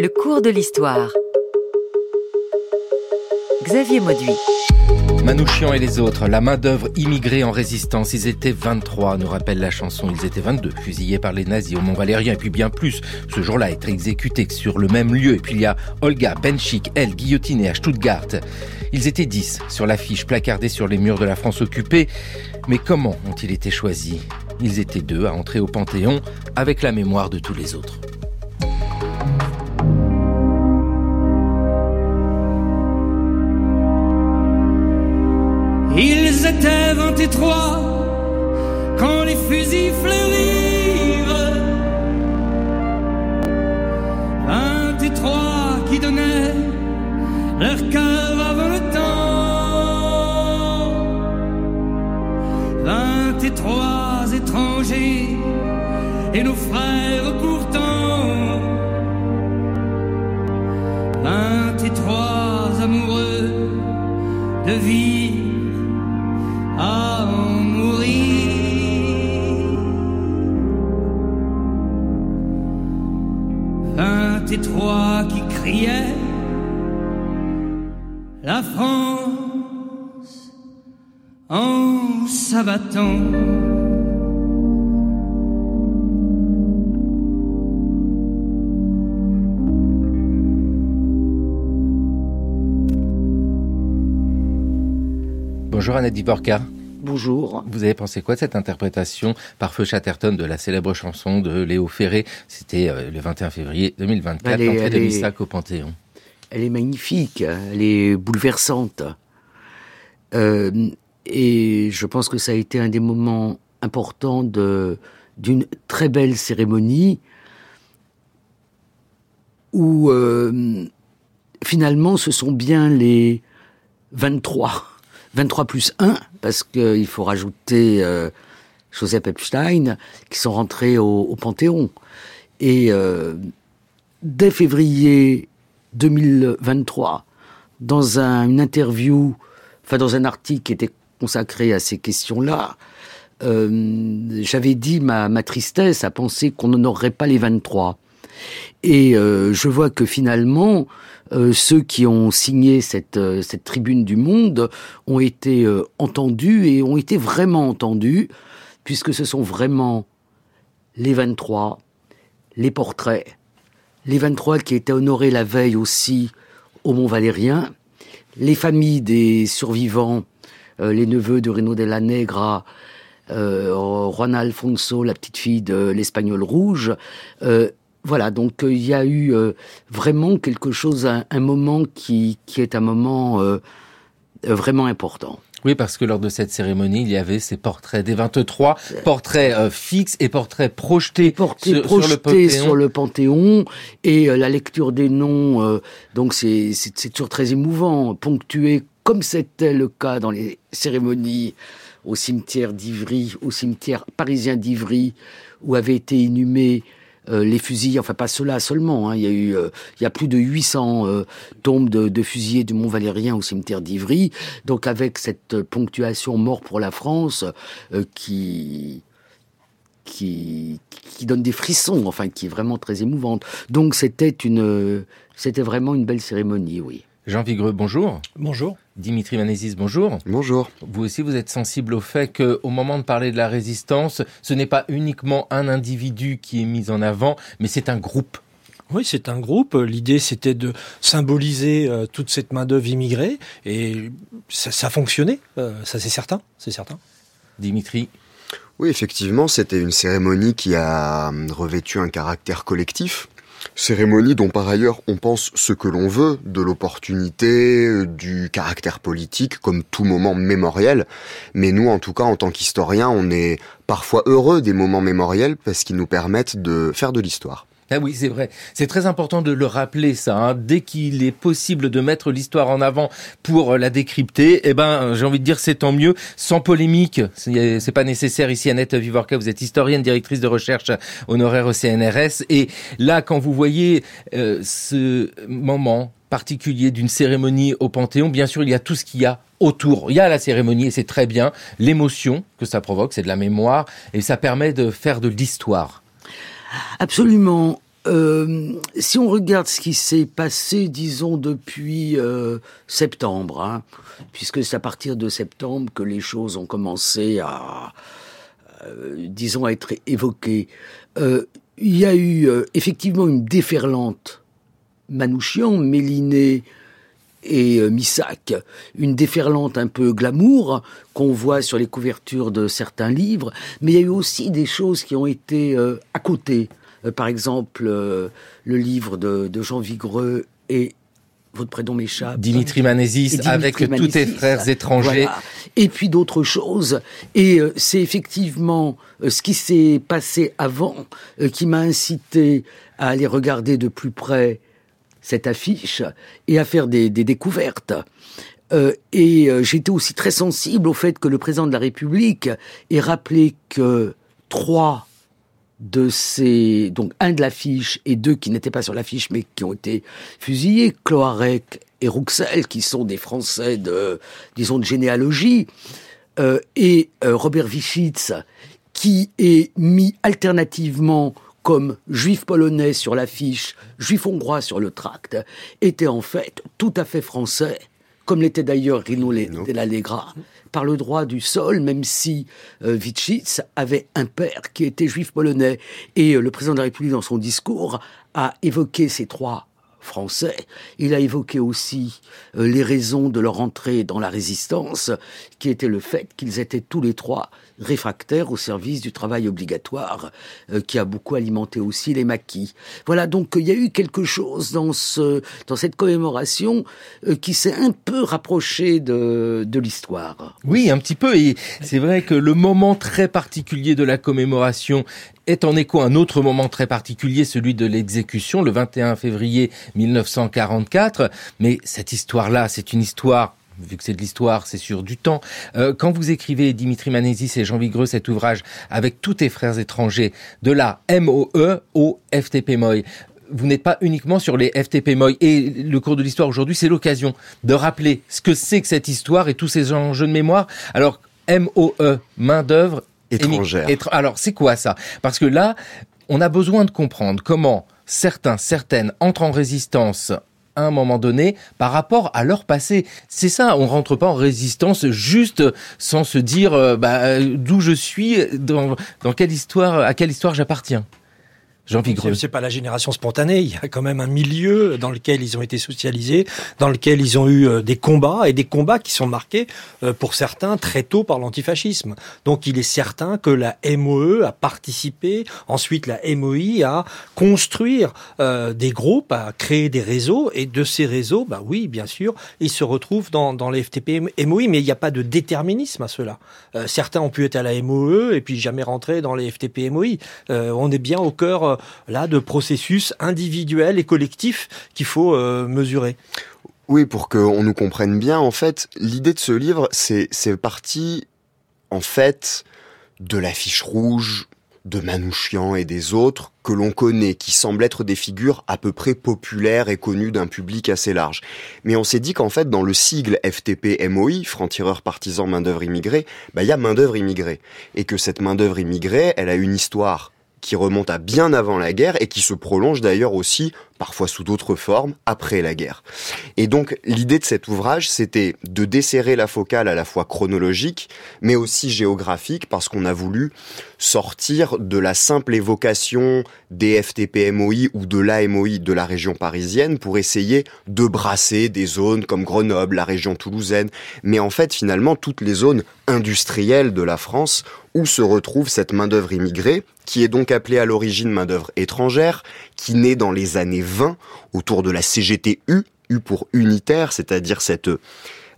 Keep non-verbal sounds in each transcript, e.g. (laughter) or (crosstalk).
Le cours de l'histoire. Xavier Mauduit. Manouchian et les autres, la main-d'œuvre immigrée en résistance, ils étaient 23, nous rappelle la chanson. Ils étaient 22, fusillés par les nazis au Mont-Valérien, et puis bien plus. Ce jour-là, être exécutés sur le même lieu. Et puis il y a Olga Benchik, elle, guillotinée à Stuttgart. Ils étaient 10 sur l'affiche placardée sur les murs de la France occupée. Mais comment ont-ils été choisis? Ils étaient deux à entrer au Panthéon avec la mémoire de tous les autres. France en s'abattant. Bonjour Annette Divorka. Bonjour. Vous avez pensé quoi de cette interprétation par Feu Chatterton de la célèbre chanson de Léo Ferré? C'était euh, le 21 février 2024, Elle est- l'entrée de Missac au Panthéon. Elle est magnifique, elle est bouleversante. Euh, et je pense que ça a été un des moments importants de d'une très belle cérémonie où euh, finalement ce sont bien les 23, 23 plus 1, parce qu'il faut rajouter euh, Joseph Epstein, qui sont rentrés au, Panthéon. Et dès février 2023, dans un- une interview, enfin dans un article qui était consacré à ces questions-là, euh, j'avais dit ma, ma tristesse à penser qu'on n'honorerait pas les 23. Et euh, je vois que finalement, euh, ceux qui ont signé cette, cette tribune du monde ont été entendus et ont été vraiment entendus, puisque ce sont vraiment les 23, les portraits, les 23 qui étaient honorés la veille aussi au Mont Valérien, les familles des survivants, euh, les neveux de Reno de la Negra, euh, Juana Alfonso, la petite fille de l'Espagnol rouge. euh, voilà, donc euh, il y a eu vraiment quelque chose, un, un moment qui, est un moment vraiment important. Oui, parce que lors de cette cérémonie, il y avait ces portraits des 23, portraits euh, fixes et portraits projetés sur, le Panthéon. sur le Panthéon et euh, la lecture des noms, euh, donc c'est c'est c'est toujours très émouvant, ponctué comme c'était le cas dans les cérémonies au cimetière d'Ivry, au cimetière parisien d'Ivry, où avaient été inhumés euh, les fusillés, enfin pas cela seulement, hein, il y a eu, euh, il y a plus de 800 euh, tombes de, de fusillés du Mont Valérien au cimetière d'Ivry, donc avec cette euh, ponctuation mort pour la France euh, qui qui, qui donne des frissons, enfin qui est vraiment très émouvante. Donc c'était une, c'était vraiment une belle cérémonie, oui. Jean Vigreux, bonjour. Bonjour. Dimitri Manésis, bonjour. Bonjour. Vous aussi, vous êtes sensible au fait qu'au moment de parler de la résistance, ce n'est pas uniquement un individu qui est mis en avant, mais c'est un groupe. Oui, c'est un groupe. L'idée, c'était de symboliser euh, toute cette main-d'œuvre immigrée, et ça, ça fonctionnait. Euh, ça, c'est certain. C'est certain. Dimitri, Oui, effectivement, c'était une cérémonie qui a hum, revêtu un caractère collectif. Cérémonie dont par ailleurs on pense ce que l'on veut, de l'opportunité, euh, du caractère politique, comme tout moment mémoriel. Mais nous, en tout cas, en tant qu'historiens, on est parfois heureux des moments mémoriels parce qu'ils nous permettent de faire de l'histoire. Ah oui, c'est vrai. C'est très important de le rappeler, ça. hein. Dès qu'il est possible de mettre l'histoire en avant pour euh, la décrypter, eh ben, j'ai envie de dire, c'est tant mieux, sans polémique. C'est pas nécessaire ici, Annette Vivorca. Vous êtes historienne, directrice de recherche honoraire au CNRS. Et là, quand vous voyez euh, ce moment particulier d'une cérémonie au Panthéon, bien sûr, il y a tout ce qu'il y a autour. Il y a la cérémonie et c'est très bien. L'émotion que ça provoque, c'est de la mémoire et ça permet de faire de l'histoire. Absolument. euh, si on regarde ce qui s'est passé, disons, depuis euh, septembre, hein, puisque c'est à partir de septembre que les choses ont commencé à, euh, disons, à être évoquées, euh, il y a eu euh, effectivement une déferlante Manouchian, Méliné et euh, Missac, une déferlante un peu glamour qu'on voit sur les couvertures de certains livres, mais il y a eu aussi des choses qui ont été euh, à côté. Euh, par exemple, euh, le livre de, de Jean Vigreux et votre prénom m'échappe. Dimitri Manésis Dimitri avec tous tes frères étrangers. Voilà. Et puis d'autres choses. Et euh, c'est effectivement euh, ce qui s'est passé avant qui m'a incité à aller regarder de plus près cette affiche et à faire des, découvertes. Euh, et euh, j'étais aussi très sensible au fait que le président de la République ait rappelé que trois de ces, donc un de l'affiche et deux qui n'étaient pas sur l'affiche mais qui ont été fusillés, Cloarec et Rouxel, qui sont des Français de, disons, de généalogie, euh, et euh, Robert Vichitz, qui est mis alternativement comme juif polonais sur l'affiche, juif hongrois sur le tract, était en fait tout à fait français, comme l'était d'ailleurs Rino Rino. de l'Allegra, par le droit du sol, même si euh, Vichitz avait un père qui était juif polonais. Et euh, le président de la République, dans son discours, a évoqué ces trois français. Il a évoqué aussi euh, les raisons de leur entrée dans la résistance, qui était le fait qu'ils étaient tous les trois réfractaires au service du travail obligatoire, euh, qui a beaucoup alimenté aussi les maquis. Voilà, donc il y a eu quelque chose dans, ce, dans cette commémoration euh, qui s'est un peu rapproché de, de l'histoire. Oui, un petit peu. Et c'est vrai que le moment très particulier de la commémoration est en écho à un autre moment très particulier, celui de l'exécution, le 21 février 1944. Mais cette histoire-là, c'est une histoire vu que c'est de l'histoire, c'est sur du temps. Euh, quand vous écrivez Dimitri Manésis et Jean Vigreux cet ouvrage avec tous tes frères étrangers, de la MOE au FTP Moy, vous n'êtes pas uniquement sur les FTP Moy. Et le cours de l'histoire aujourd'hui, c'est l'occasion de rappeler ce que c'est que cette histoire et tous ces enjeux de mémoire. Alors, MOE, main d'œuvre Étrangère. Étr- Alors, c'est quoi ça? Parce que là, on a besoin de comprendre comment certains, certaines entrent en résistance à un moment donné par rapport à leur passé. C'est ça, on rentre pas en résistance juste sans se dire euh, bah, euh, d'où je suis, dans, dans quelle histoire, à quelle histoire j'appartiens. Jean Vigreux. C'est pas la génération spontanée. Il y a quand même un milieu dans lequel ils ont été socialisés, dans lequel ils ont eu euh, des combats et des combats qui sont marqués euh, pour certains très tôt par l'antifascisme. Donc il est certain que la MOE a participé, ensuite la MOI à construire euh, des groupes, à créer des réseaux et de ces réseaux, bah oui, bien sûr, ils se retrouvent dans, dans les FTP MOI, mais il n'y a pas de déterminisme à cela. Euh, certains ont pu être à la MOE et puis jamais rentrer dans les FTP MOI. Euh, on est bien au cœur là de processus individuels et collectifs qu'il faut euh, mesurer. Oui, pour qu'on nous comprenne bien, en fait, l'idée de ce livre, c'est c'est parti, en fait, de l'affiche rouge de Manouchian et des autres que l'on connaît, qui semblent être des figures à peu près populaires et connues d'un public assez large. Mais on s'est dit qu'en fait, dans le sigle FTP-MOI, franc-tireur partisan main-d'œuvre immigrée, bah, il y a main-d'œuvre immigrée. Et que cette main-d'œuvre immigrée, elle a une histoire qui remonte à bien avant la guerre et qui se prolonge d'ailleurs aussi, parfois sous d'autres formes, après la guerre. Et donc l'idée de cet ouvrage, c'était de desserrer la focale à la fois chronologique, mais aussi géographique, parce qu'on a voulu sortir de la simple évocation des FTP-MOI ou de l'AMOI de la région parisienne pour essayer de brasser des zones comme Grenoble, la région toulousaine, mais en fait finalement toutes les zones industrielles de la France où se retrouve cette main-d'œuvre immigrée, qui est donc appelée à l'origine main-d'œuvre étrangère, qui naît dans les années 20 autour de la CGTU, U pour unitaire, c'est-à-dire cette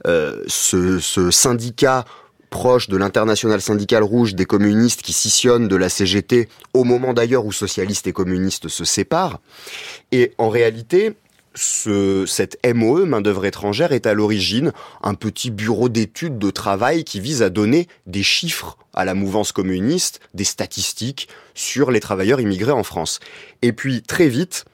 euh, ce, syndicat proche de l'international syndical rouge des communistes qui scissionne de la CGT au moment d'ailleurs où socialistes et communistes se séparent. Et en réalité, ce, cette MOE, main-d'œuvre étrangère, est à l'origine un petit bureau d'études de travail qui vise à donner des chiffres à la mouvance communiste, des statistiques sur les travailleurs immigrés en France. Et puis, très vite,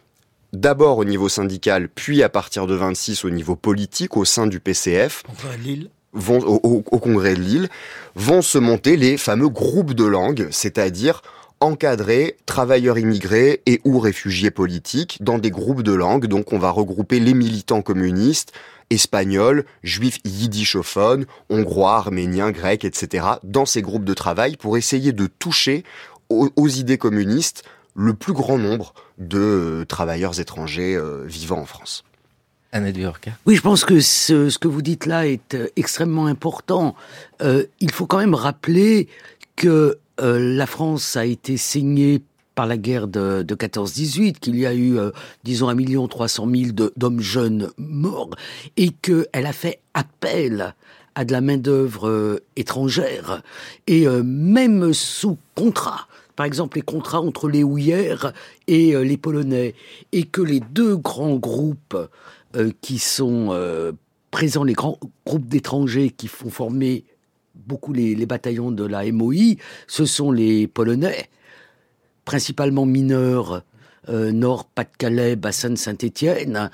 d'abord au niveau syndical, puis à partir de 26 au niveau politique, au sein du PCF, Congrès de Lille. vont au, au- au congrès de Lille, vont se monter les fameux groupes de langue, c'est-à-dire encadrer travailleurs immigrés et ou réfugiés politiques dans des groupes de langue. Donc on va regrouper les militants communistes, espagnols, juifs yiddishophones, hongrois, arméniens, grecs, etc. dans ces groupes de travail pour essayer de toucher aux, aux idées communistes le plus grand nombre de euh, travailleurs étrangers euh, vivant en France. Oui, je pense que ce, ce, que vous dites là est euh, extrêmement important. Euh, il faut quand même rappeler que euh, la France a été saignée par la guerre de, de 14-18, qu'il y a eu, euh, disons, un million trois cent mille d'hommes jeunes morts, et qu'elle a fait appel à de la main-d'œuvre étrangère, et même sous contrat, par exemple les contrats entre les houillères et euh, les polonais, et que les deux grands groupes euh, qui sont euh, présents, les grands groupes d'étrangers qui font former beaucoup les, bataillons de la MOI, ce sont les polonais, principalement mineurs, euh, Nord, Pas-de-Calais, bassin de Saint-Étienne,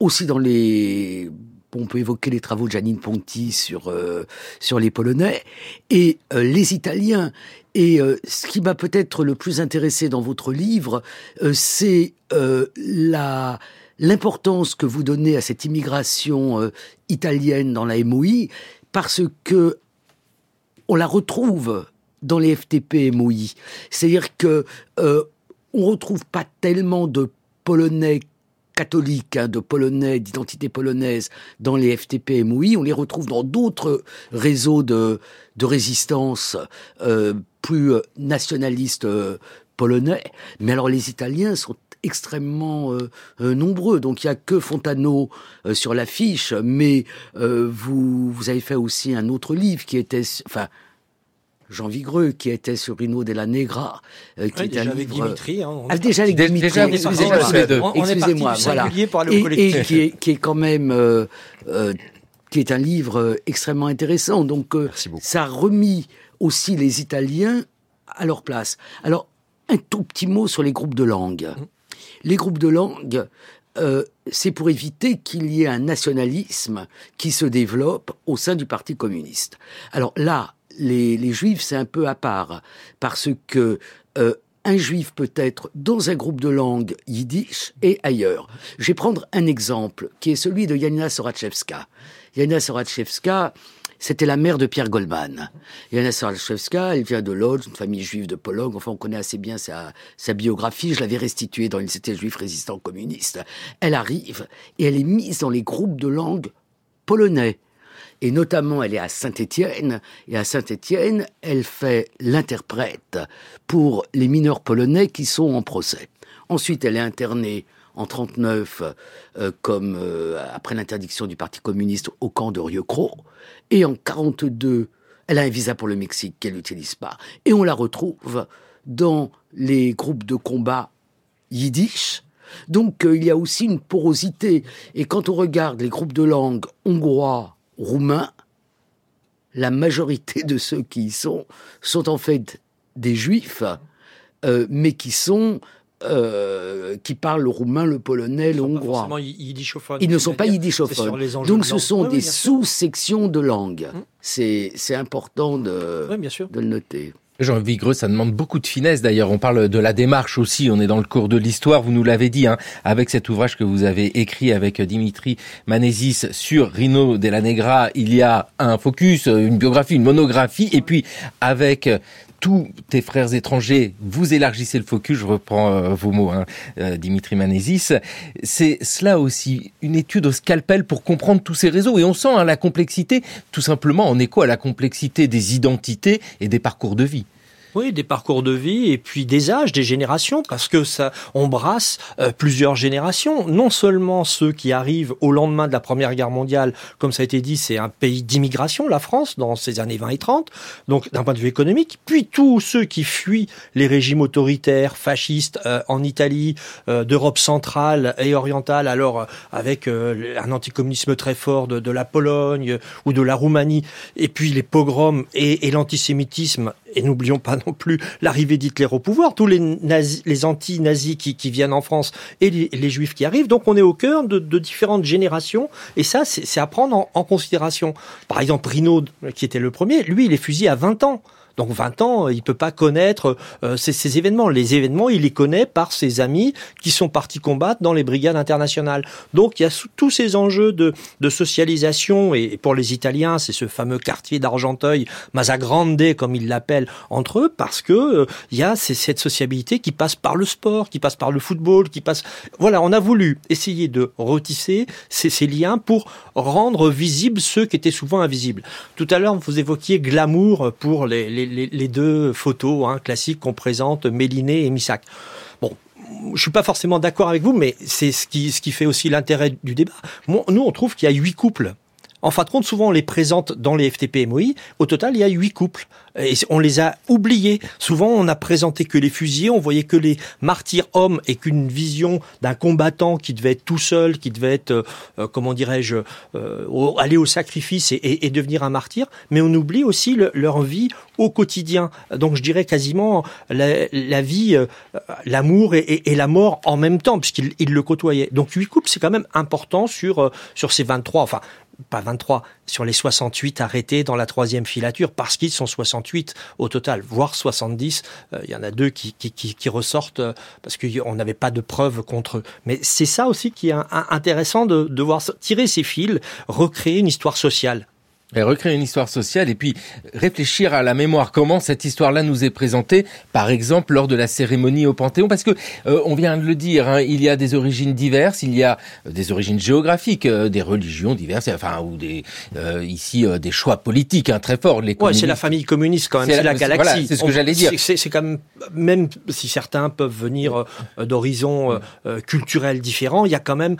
aussi dans les on peut évoquer les travaux de Janine Ponti sur euh, sur les Polonais. Et euh, les Italiens. Et euh, ce qui m'a peut-être le plus intéressé dans votre livre, c'est la l'importance que vous donnez à cette immigration italienne dans la MOI, parce que on la retrouve dans les FTP MOI. C'est-à-dire que on retrouve pas tellement de Polonais catholiques, hein, de polonais, d'identité polonaise dans les FTP MOI, on les retrouve dans d'autres réseaux de, résistance euh, plus nationalistes euh, polonais. Mais alors les Italiens sont extrêmement euh, euh, nombreux. Donc il y a que Fontano euh, sur l'affiche, mais euh, vous vous avez fait aussi un autre livre qui était, enfin Jean Vigreux, qui était sur Rino de la Negra, euh, qui ouais, est un livre... Dimitri, hein, ah, déjà avec Dimitri, excusez-moi, excusez-moi, voilà, et, et qui, est, qui est quand même, euh, euh, qui est un livre extrêmement intéressant. Donc, euh, ça a remis aussi les Italiens à leur place. Alors, un tout petit mot sur les groupes de langue. Mmh. Les groupes de langue, euh, c'est pour éviter qu'il y ait un nationalisme qui se développe au sein du Parti communiste. Alors là, les, les juifs, c'est un peu à part, parce que euh, un juif peut être dans un groupe de langue yiddish et ailleurs. Je vais prendre un exemple, qui est celui de Yanina Sorachevska. Yanina Sorachevska, c'était la mère de Pierre Goldman. Yanina Sorachevska, elle vient de Lodz, une famille juive de Pologne. Enfin, on connaît assez bien sa, biographie. Je l'avais restituée dans Il C'était juif résistant communiste. Elle arrive et elle est mise dans les groupes de langue polonais et notamment elle est à Saint-Étienne, et à Saint-Étienne, elle fait l'interprète pour les mineurs polonais qui sont en procès. Ensuite, elle est internée en 39 euh, comme euh, après l'interdiction du Parti communiste au camp de Rieucros, et en 42, elle a un visa pour le Mexique qu'elle n'utilise pas, et on la retrouve dans les groupes de combat yiddish, donc euh, il y a aussi une porosité. Et quand on regarde les groupes de langue hongrois, roumains, la majorité de ceux qui y sont sont en fait des juifs, euh, mais qui sont euh, qui parlent le roumain, le polonais, le hongrois. Ils ne sont pas yiddishophones. Donc ce sont oui, des sous-sections de langue. Hum. C'est important de, oui, bien sûr. de le noter. Jean Vigreux, ça demande beaucoup de finesse. D'ailleurs, on parle de la démarche aussi. On est dans le cours de l'histoire. Vous nous l'avez dit, hein, avec cet ouvrage que vous avez écrit avec Dimitri Manesis sur Rino della Negra. Il y a un focus, une biographie, une monographie, et puis avec tous tes frères étrangers, vous élargissez le focus, je reprends euh, vos mots, hein, euh, Dimitri Manesis. C'est cela aussi, une étude au scalpel pour comprendre tous ces réseaux. Et on sent hein, la complexité, tout simplement en écho à la complexité des identités et des parcours de vie. Des parcours de vie et puis des âges, des générations, parce que ça, on brasse euh, plusieurs générations. Non seulement ceux qui arrivent au lendemain de la Première Guerre mondiale, comme ça a été dit, c'est un pays d'immigration, la France, dans ces années 20 et 30, donc d'un point de vue économique, puis tous ceux qui fuient les régimes autoritaires, fascistes euh, en Italie, euh, d'Europe centrale et orientale, alors avec un anticommunisme très fort de, la Pologne ou de la Roumanie, et puis les pogroms et l'antisémitisme, et n'oublions pas non plus l'arrivée d'Hitler au pouvoir, tous les, nazis, les anti-nazis qui, qui, viennent en France et les, juifs qui arrivent. Donc on est au cœur de, de différentes générations et ça, c'est à prendre en, en, considération. Par exemple, Rino, qui était le premier, lui, il est fusillé à 20 ans. Donc 20 ans, il peut pas connaître euh, ces, ces, événements. Les événements, il les connaît par ses amis qui sont partis combattre dans les brigades internationales. Donc il y a tous ces enjeux de, de socialisation et pour les Italiens, c'est ce fameux quartier d'Argenteuil, Masagrande comme ils l'appellent entre eux, parce que euh, il y a cette sociabilité qui passe par le sport, qui passe par le football, qui passe. Voilà, on a voulu essayer de retisser ces, ces liens pour rendre visibles ceux qui étaient souvent invisibles. Tout à l'heure, vous évoquiez glamour pour les, les, les deux photos hein, classiques qu'on présente, Méliné et Missac. Bon, je suis pas forcément d'accord avec vous, mais c'est ce qui, ce qui fait aussi l'intérêt du débat. nous, on trouve qu'il y a huit couples. En fin de compte, souvent on les présente dans les FTP MOI. Au total, il y a huit couples. Et on les a oubliés. Souvent, on a présenté que les fusillés, on voyait que les martyrs hommes et qu'une vision d'un combattant qui devait être tout seul, qui devait être, euh, comment dirais-je, euh, aller au sacrifice et, devenir un martyr. Mais on oublie aussi le, leur vie au quotidien. Donc, je dirais quasiment la, la vie, euh, l'amour et, et, la mort en même temps, puisqu'ils le côtoyaient. Donc, huit couples, c'est quand même important sur euh, sur ces 23. Enfin, pas 23, sur les 68 arrêtés dans la troisième filature, parce qu'ils sont 68 au total, voire 70. Euh, il y en a deux qui, qui, qui, qui ressortent euh, parce qu'on n'avait pas de preuves contre eux. Mais c'est ça aussi qui est intéressant de, de voir tirer ces fils, recréer une histoire sociale. Et recréer une histoire sociale et puis réfléchir à la mémoire. Comment cette histoire-là nous est présentée, par exemple lors de la cérémonie au Panthéon, parce que euh, on vient de le dire, hein, il y a des origines diverses, il y a des origines géographiques, euh, des religions diverses, enfin ou des euh, ici euh, des choix politiques hein, très forts. Les ouais, c'est la famille communiste quand même, c'est la, la, galaxie. Voilà, c'est ce que j'allais dire. C'est quand même même si certains peuvent venir d'horizons culturels différents, il y a quand même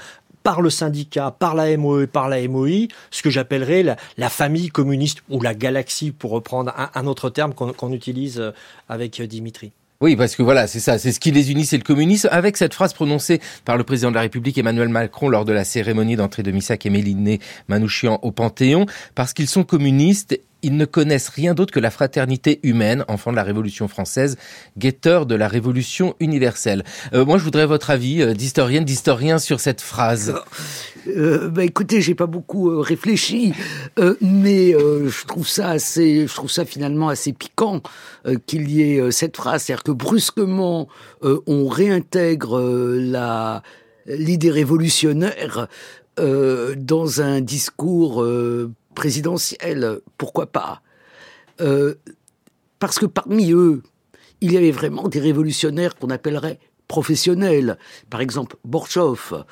par le syndicat, par la MOE, par la MOI, ce que j'appellerais la, famille communiste ou la galaxie, pour reprendre un, autre terme qu'on qu utilise euh, avec Dimitri. Oui, parce que voilà, c'est ça, c'est ce qui les unit, c'est le communisme. Avec cette phrase prononcée par le président de la République Emmanuel Macron lors de la cérémonie d'entrée de Missac et Méliné Manouchian au Panthéon, parce qu'ils sont communistes ils ne connaissent rien d'autre que la fraternité humaine, enfant de la Révolution française, guetteur de la Révolution universelle. Euh, moi, je voudrais votre avis euh, d'historienne, d'historien sur cette phrase. Euh, bah, écoutez, j'ai pas beaucoup euh, réfléchi, euh, mais je trouve ça assez, je trouve ça finalement assez piquant qu'il y ait cette phrase, c'est-à-dire que brusquement on réintègre la l'idée révolutionnaire dans un discours présidentielle, pourquoi pas? Euh, Parce que parmi eux, il y avait vraiment des révolutionnaires qu'on appellerait professionnels. Par exemple, Borchov,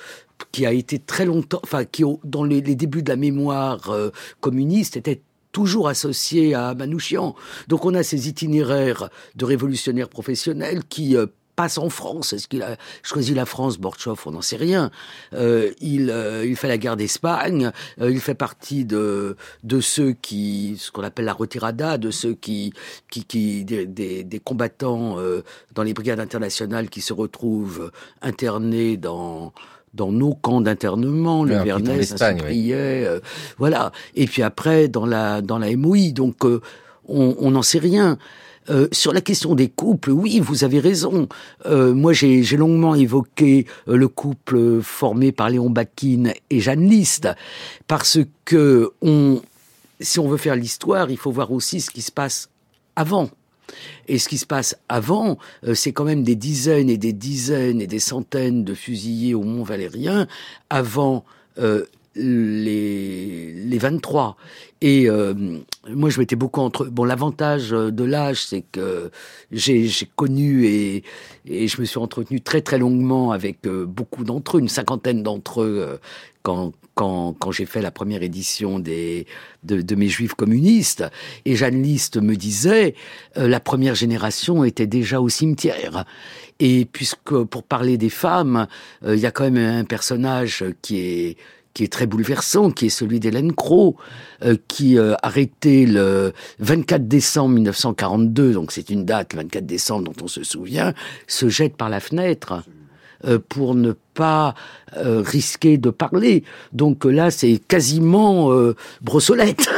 qui a été très longtemps, enfin, qui dans les, débuts de la mémoire euh, communiste était toujours associé à Manouchian. Donc on a ces itinéraires de révolutionnaires professionnels qui euh, passe en France. Est-ce qu'il a choisi la France, Borchov On n'en sait rien. Euh, il, euh, il fait la guerre d'Espagne. Euh, il fait partie de de ceux qui, ce qu'on appelle la retirada, de ceux qui, qui, qui des, des, des combattants euh, dans les brigades internationales qui se retrouvent internés dans dans nos camps d'internement, le Vernet, Saint-Cyprien, oui. voilà. Et puis après dans la dans la MOI. Donc on n'en sait rien. Euh, sur la question des couples, oui, vous avez raison. Euh, moi, j'ai longuement évoqué euh, le couple formé par Léon Bakin et Jeanne List, parce que si on veut faire l'histoire, il faut voir aussi ce qui se passe avant. Et ce qui se passe avant, c'est quand même des dizaines et des dizaines et des centaines de fusillés au Mont Valérien avant les, les 23. Et euh, moi, je m'étais beaucoup entre. Bon, l'avantage de l'âge, c'est que j'ai connu et, et je me suis entretenu très très longuement avec euh, beaucoup d'entre eux, une cinquantaine d'entre eux, euh, quand, quand, quand j'ai fait la première édition des, de, de, mes juifs communistes. Et Jeanne Liste me disait, euh, la première génération était déjà au cimetière. Et puisque, pour parler des femmes, euh, il y a quand même un personnage qui est qui est très bouleversant, qui est celui d'Hélène Crow, euh, qui euh, arrêté le 24 décembre 1942, donc c'est une date, 24 décembre dont on se souvient, se jette par la fenêtre euh, pour ne pas euh, risquer de parler. Donc euh, là, c'est quasiment euh, brossolette.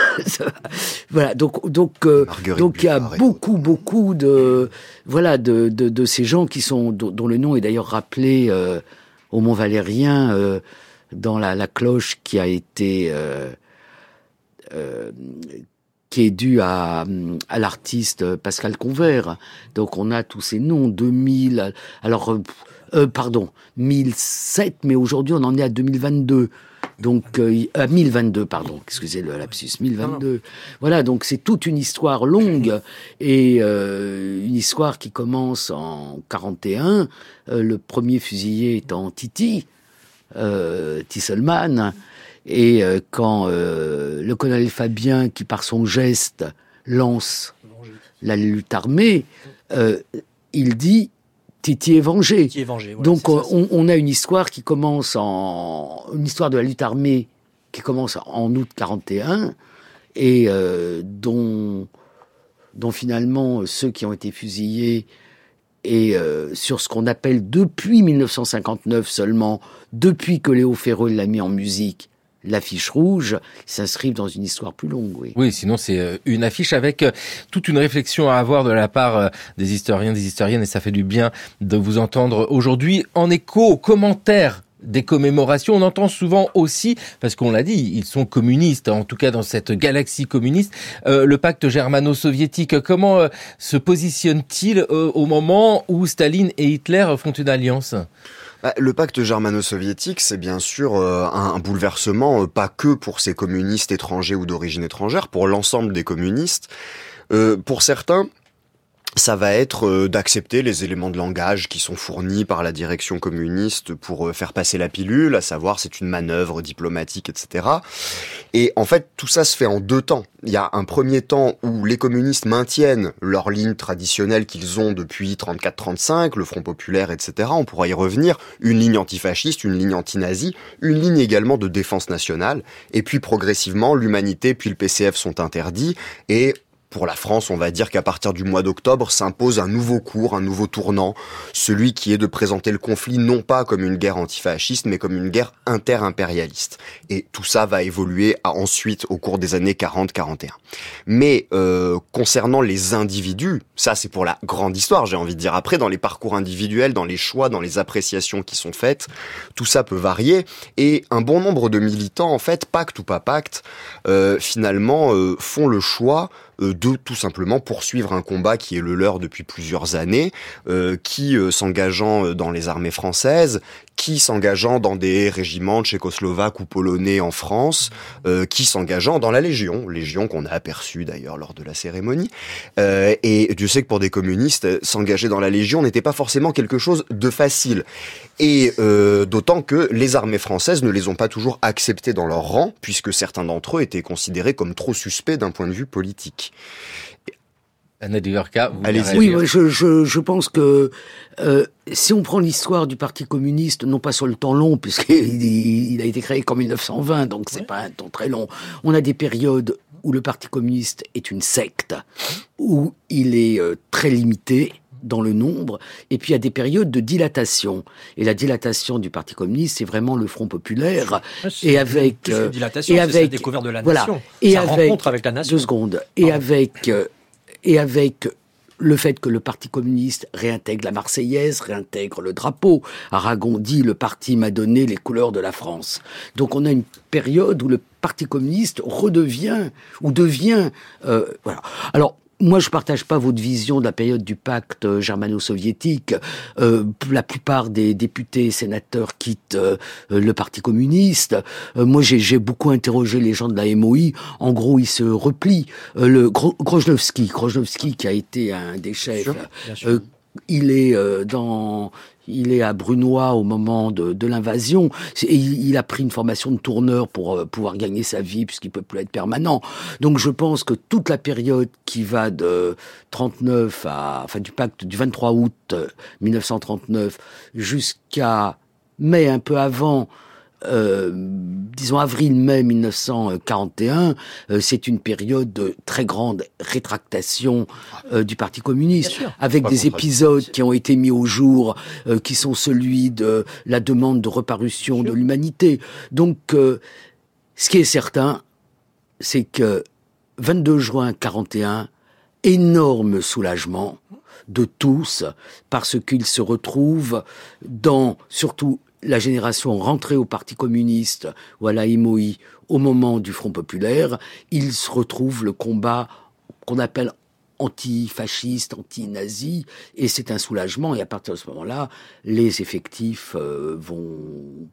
(laughs) voilà. Donc donc euh, donc il y a beaucoup beaucoup de voilà de, de, de ces gens qui sont dont le nom est d'ailleurs rappelé euh, au Mont Valérien. Euh, dans la, la, cloche qui a été euh, euh, qui est due à, à l'artiste Pascal Convert. Donc on a tous ces noms, 2000, alors, euh, euh, pardon, 1007, mais aujourd'hui on en est à 2022. Donc, euh, à 1022, pardon, excusez le lapsus, 1022. Voilà, donc c'est toute une histoire longue et euh, une histoire qui commence en 41. Euh, le premier fusillé étant Titi, euh, Tisselman. Et euh, quand euh, le colonel Fabien, qui par son geste lance la lutte armée, euh, il dit Titi est vengé. Qui est vengé. voilà, Donc on, on a une histoire qui commence en une histoire de la lutte armée qui commence en août 41 et dont dont finalement ceux qui ont été fusillés et euh, sur ce qu'on appelle depuis 1959 seulement, depuis que Léo Ferreux l'a mis en musique, l'affiche rouge, s'inscrivent dans une histoire plus longue. Oui. Oui, sinon c'est euh, une affiche avec euh, toute une réflexion à avoir de la part euh, des historiens, des historiennes, et ça fait du bien de vous entendre aujourd'hui en écho aux commentaires des commémorations. On entend souvent aussi, parce qu'on l'a dit, ils sont communistes, en tout cas dans cette galaxie communiste, euh, le pacte germano-soviétique. Comment euh, se positionne-t-il euh, au moment où Staline et Hitler font une alliance? Bah, Le pacte germano-soviétique, c'est bien sûr un, bouleversement, pas que pour ces communistes étrangers ou d'origine étrangère, pour l'ensemble des communistes. Pour certains, ça va être euh, d'accepter les éléments de langage qui sont fournis par la direction communiste pour euh, faire passer la pilule, à savoir c'est une manœuvre diplomatique, etc. Et en fait, tout ça se fait en deux temps. Il y a un premier temps où les communistes maintiennent leur ligne traditionnelle qu'ils ont depuis 34-35, le Front populaire, etc. On pourra y revenir. Une ligne antifasciste, une ligne anti-nazie, une ligne également de défense nationale. Et puis progressivement, l'humanité puis le PCF sont interdits et pour la France, on va dire qu'à partir du mois d'octobre s'impose un nouveau cours, un nouveau tournant, celui qui est de présenter le conflit non pas comme une guerre antifasciste, mais comme une guerre inter-impérialiste. Et tout ça va évoluer à- ensuite au cours des années 40-41. Mais euh, concernant les individus, ça c'est pour la grande histoire, j'ai envie de dire. Après, dans les parcours individuels, dans les choix, dans les appréciations qui sont faites, tout ça peut varier. Et un bon nombre de militants, en fait, pacte ou pas pacte, euh, finalement, euh, font le choix de tout simplement poursuivre un combat qui est le leur depuis plusieurs années, euh, qui euh, s'engageant euh, dans les armées françaises, qui s'engageant dans des régiments tchécoslovaques ou polonais en France, euh, qui s'engageant dans la Légion, Légion qu'on a aperçue d'ailleurs lors de la cérémonie. Euh, et Dieu sait que pour des communistes, s'engager dans la Légion n'était pas forcément quelque chose de facile. Et euh, d'autant que les armées françaises ne les ont pas toujours acceptés dans leur rang, puisque certains d'entre eux étaient considérés comme trop suspects d'un point de vue politique. Anna Diverka, vous Allez-y. voulez Oui, je, je, je pense que euh, si on prend l'histoire du Parti communiste, non pas sur le temps long, puisqu'il il a été créé qu'en 1920, donc c'est pas un temps très long, on a des périodes où le Parti communiste est une secte, où il est euh, très limité dans le nombre, et puis il y a des périodes de dilatation. Et la dilatation du Parti communiste, c'est vraiment le Front populaire, et avec... Euh, dilatation, et c'est avec- sa découverte de la voilà. nation. Et sa avec- rencontre avec la nation. deux secondes. Et Pardon. avec, euh, et avec le fait que le Parti communiste réintègre la Marseillaise, réintègre le drapeau. Aragon dit le parti m'a donné les couleurs de la France. Donc on a une période où le Parti communiste redevient ou devient euh, voilà. Alors moi, je partage pas votre vision de la période du pacte euh, germano-soviétique. Euh, la plupart des députés et sénateurs quittent euh, le Parti communiste. Euh, moi, j'ai j'ai beaucoup interrogé les gens de la MOI. En gros, ils se replient. Euh, le Gro- Grozhnowski qui a été un des chefs, Bien sûr. euh, il est euh, dans, il est à Brunois au moment de, l'invasion. Et Il, a pris une formation de tourneur pour euh, pouvoir gagner sa vie puisqu'il peut plus être permanent. Donc je pense que toute la période qui va de 39 à, enfin du pacte du 23 août euh, 1939 jusqu'à mai un peu avant. Euh, disons avril-mai 1941, euh, c'est une période de très grande rétractation euh, du Parti communiste, avec Pas des épisodes qui ont été mis au jour, euh, qui sont celui de la demande de reparution de l'humanité. Donc, euh, ce qui est certain, c'est que 22 juin 41, énorme soulagement de tous, parce qu'ils se retrouvent dans surtout la génération rentrée au Parti communiste ou à la au moment du Front populaire, ils se retrouvent le combat qu'on appelle anti-fasciste, anti-nazi, et c'est un soulagement. Et à partir de ce moment-là, les effectifs euh, vont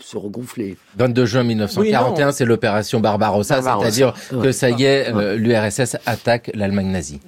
se regonfler. 22 juin 1941, c'est l'opération Barbarossa, Barbarossa. c'est-à-dire Ouais. que ça y est, euh, l'URSS attaque l'Allemagne nazie.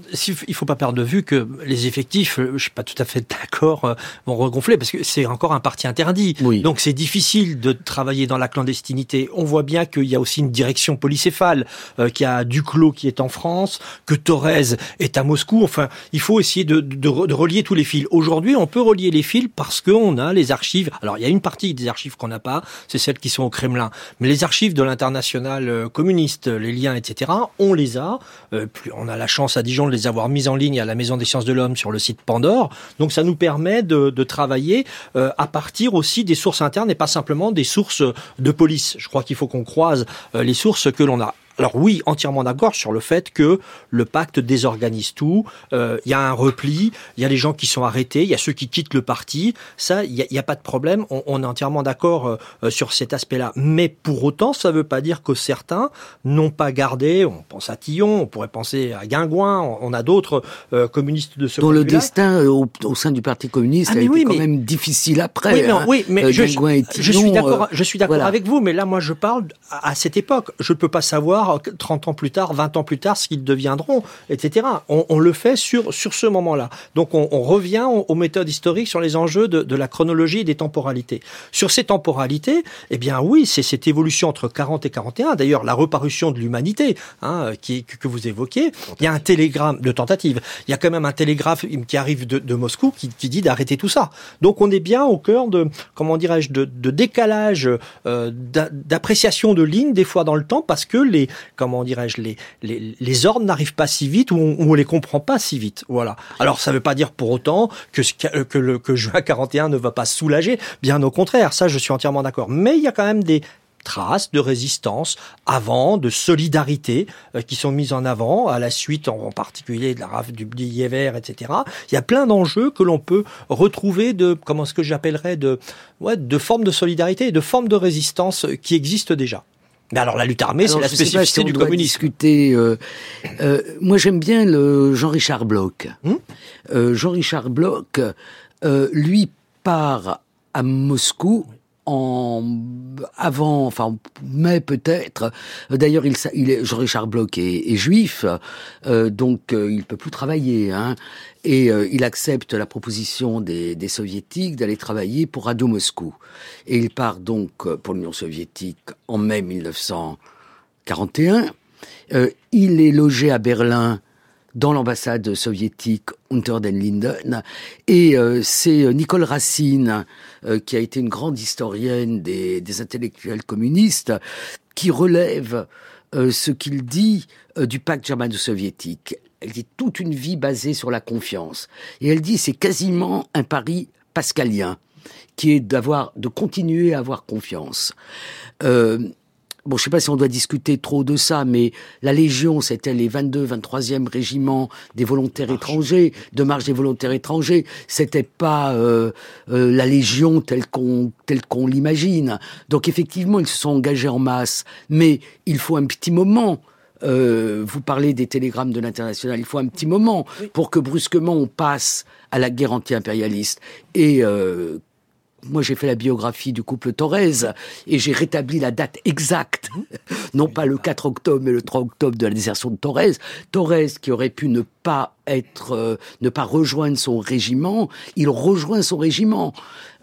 Il faut pas perdre de vue que les effectifs, euh, je suis pas tout à fait (laughs) d'accord, euh, vont regonfler parce que c'est encore un parti interdit. Oui. Donc c'est difficile de travailler dans la clandestinité. On voit bien qu'il y a aussi une direction polycéphale, euh, qu'il y a Duclos qui est en France, que Thorez est à Moscou. Enfin, il faut essayer de, de, re- de relier tous les fils. Aujourd'hui, on peut relier les fils parce qu'on a les archives. Alors il y a une partie des archives qu'on n'a pas, c'est celles qui sont au Kremlin. Mais les archives de l'international euh, communiste, les liens, etc., on les a. Euh, on a la chance à Dijon de les avoir mis en ligne à la Maison des sciences de l'homme sur le site Pandore. Donc ça nous permet de, travailler euh, à partir aussi des sources internes et pas simplement des sources de police. Je crois qu'il faut qu'on croise euh, les sources que l'on a. Alors oui, entièrement d'accord sur le fait que le pacte désorganise tout. Euh, Il y a un repli, il y a les gens qui sont arrêtés, il y a ceux qui quittent le parti. Ça, il n'y a, pas de problème. On, on est entièrement d'accord euh, euh, sur cet aspect-là. Mais pour autant, ça ne veut pas dire que certains n'ont pas gardé. On pense à Tillon, on pourrait penser à Guingouin. On, on a d'autres euh, communistes de ce dont le destin euh, au, au sein du Parti communiste Ah, a été oui, quand mais- même difficile après. Oui, mais, hein. oui, mais Euh, je, je suis d'accord. euh, je suis d'accord voilà. avec vous, mais là, moi, je parle à, à cette époque. Je ne peux pas savoir euh, 30 ans plus tard, 20 ans plus tard, ce qu'ils deviendront, etc. On, le fait sur sur ce moment-là. Donc, on, revient aux, méthodes historiques sur les enjeux de, la chronologie et des temporalités. Sur ces temporalités, eh bien, oui, c'est cette évolution entre 40 et 41. D'ailleurs, la reparution de l'humanité, hein, que, vous évoquez. Il y a un télégramme de tentative. Il y a quand même un télégraphe qui arrive de, Moscou qui, dit d'arrêter tout ça. Donc, on est bien au cœur de comment dirais-je de, décalage euh, d'a- d'appréciation de lignes des fois dans le temps parce que les comment dirais-je les, les les ordres n'arrivent pas si vite ou on, ou on les comprend pas si vite voilà alors ça veut pas dire pour autant que que le que juin 41 ne va pas soulager bien au contraire ça je suis entièrement d'accord mais il y a quand même des traces de résistance avant, de solidarité euh, qui sont mises en avant à la suite en, particulier de la rafle du bouclier vert, etc. Il y a plein d'enjeux que l'on peut retrouver de comment ce que j'appellerais de ouais, de formes de solidarité et de formes de résistance euh, qui existent déjà. Mais alors la lutte armée, c'est la spécificité si du communisme. discuter. euh, euh, moi, j'aime bien le Jean-Richard Bloch. Hmm Euh, Jean-Richard Bloch, euh, lui part à Moscou en avant, enfin mai peut-être. D'ailleurs, il, il est Jean-Richard Bloch est, est juif, euh, donc euh, il peut plus travailler. Hein, et euh, il accepte la proposition des, des soviétiques d'aller travailler pour Radio Moscou. Et il part donc euh, pour l'Union soviétique en mai 1941. Euh, il est logé à Berlin dans l'ambassade soviétique Unter den Linden. Et euh, c'est euh, Nicole Racine, euh, qui a été une grande historienne des, des intellectuels communistes, qui relève euh, ce qu'il dit euh, du pacte germano-soviétique. Elle dit toute une vie basée sur la confiance. Et elle dit c'est quasiment un pari pascalien, qui est d'avoir, de continuer à avoir confiance. Euh, Bon, je sais pas si on doit discuter trop de ça, mais la Légion, c'était les 22, 23e régiments des volontaires étrangers, de marche des volontaires étrangers. C'était pas euh, euh, la Légion telle qu'on telle qu'on l'imagine. Donc effectivement, ils se sont engagés en masse, mais il faut un petit moment. Euh, vous parlez des télégrammes de l'international. Il faut un petit moment pour que brusquement on passe à la guerre anti-impérialiste. Et euh, moi, j'ai fait la biographie du couple Torres et j'ai rétabli la date exacte, (laughs) non pas le 4 octobre, mais le 3 octobre de la désertion de Torres. Torres, qui aurait pu ne pas être, euh, ne pas rejoindre son régiment, il rejoint son régiment.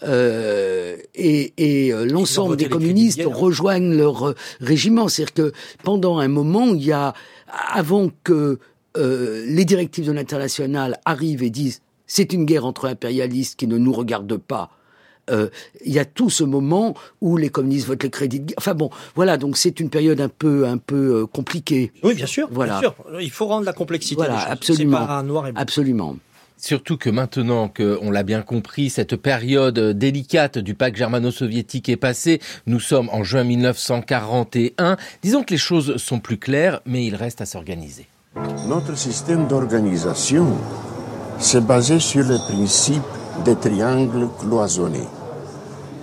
Euh, et et euh, l'ensemble des communistes rejoignent leur euh, régiment. C'est-à-dire que pendant un moment, il y a, avant que euh, les directives de l'international arrivent et disent c'est une guerre entre impérialistes qui ne nous regarde pas. Euh, il y a tout ce moment où les communistes votent les crédits de guerre. Enfin bon, voilà, donc c'est une période un peu, un peu euh, compliquée. Oui, bien sûr. Voilà. Bien sûr. Il faut rendre la complexité. Voilà, absolument. C'est pas noir et blanc. Absolument. Surtout que maintenant qu'on l'a bien compris, cette période délicate du pacte germano-soviétique est passée. Nous sommes en juin 1941. Disons que les choses sont plus claires, mais il reste à Notre système d'organisation s'est basé sur le principe des triangles cloisonnés.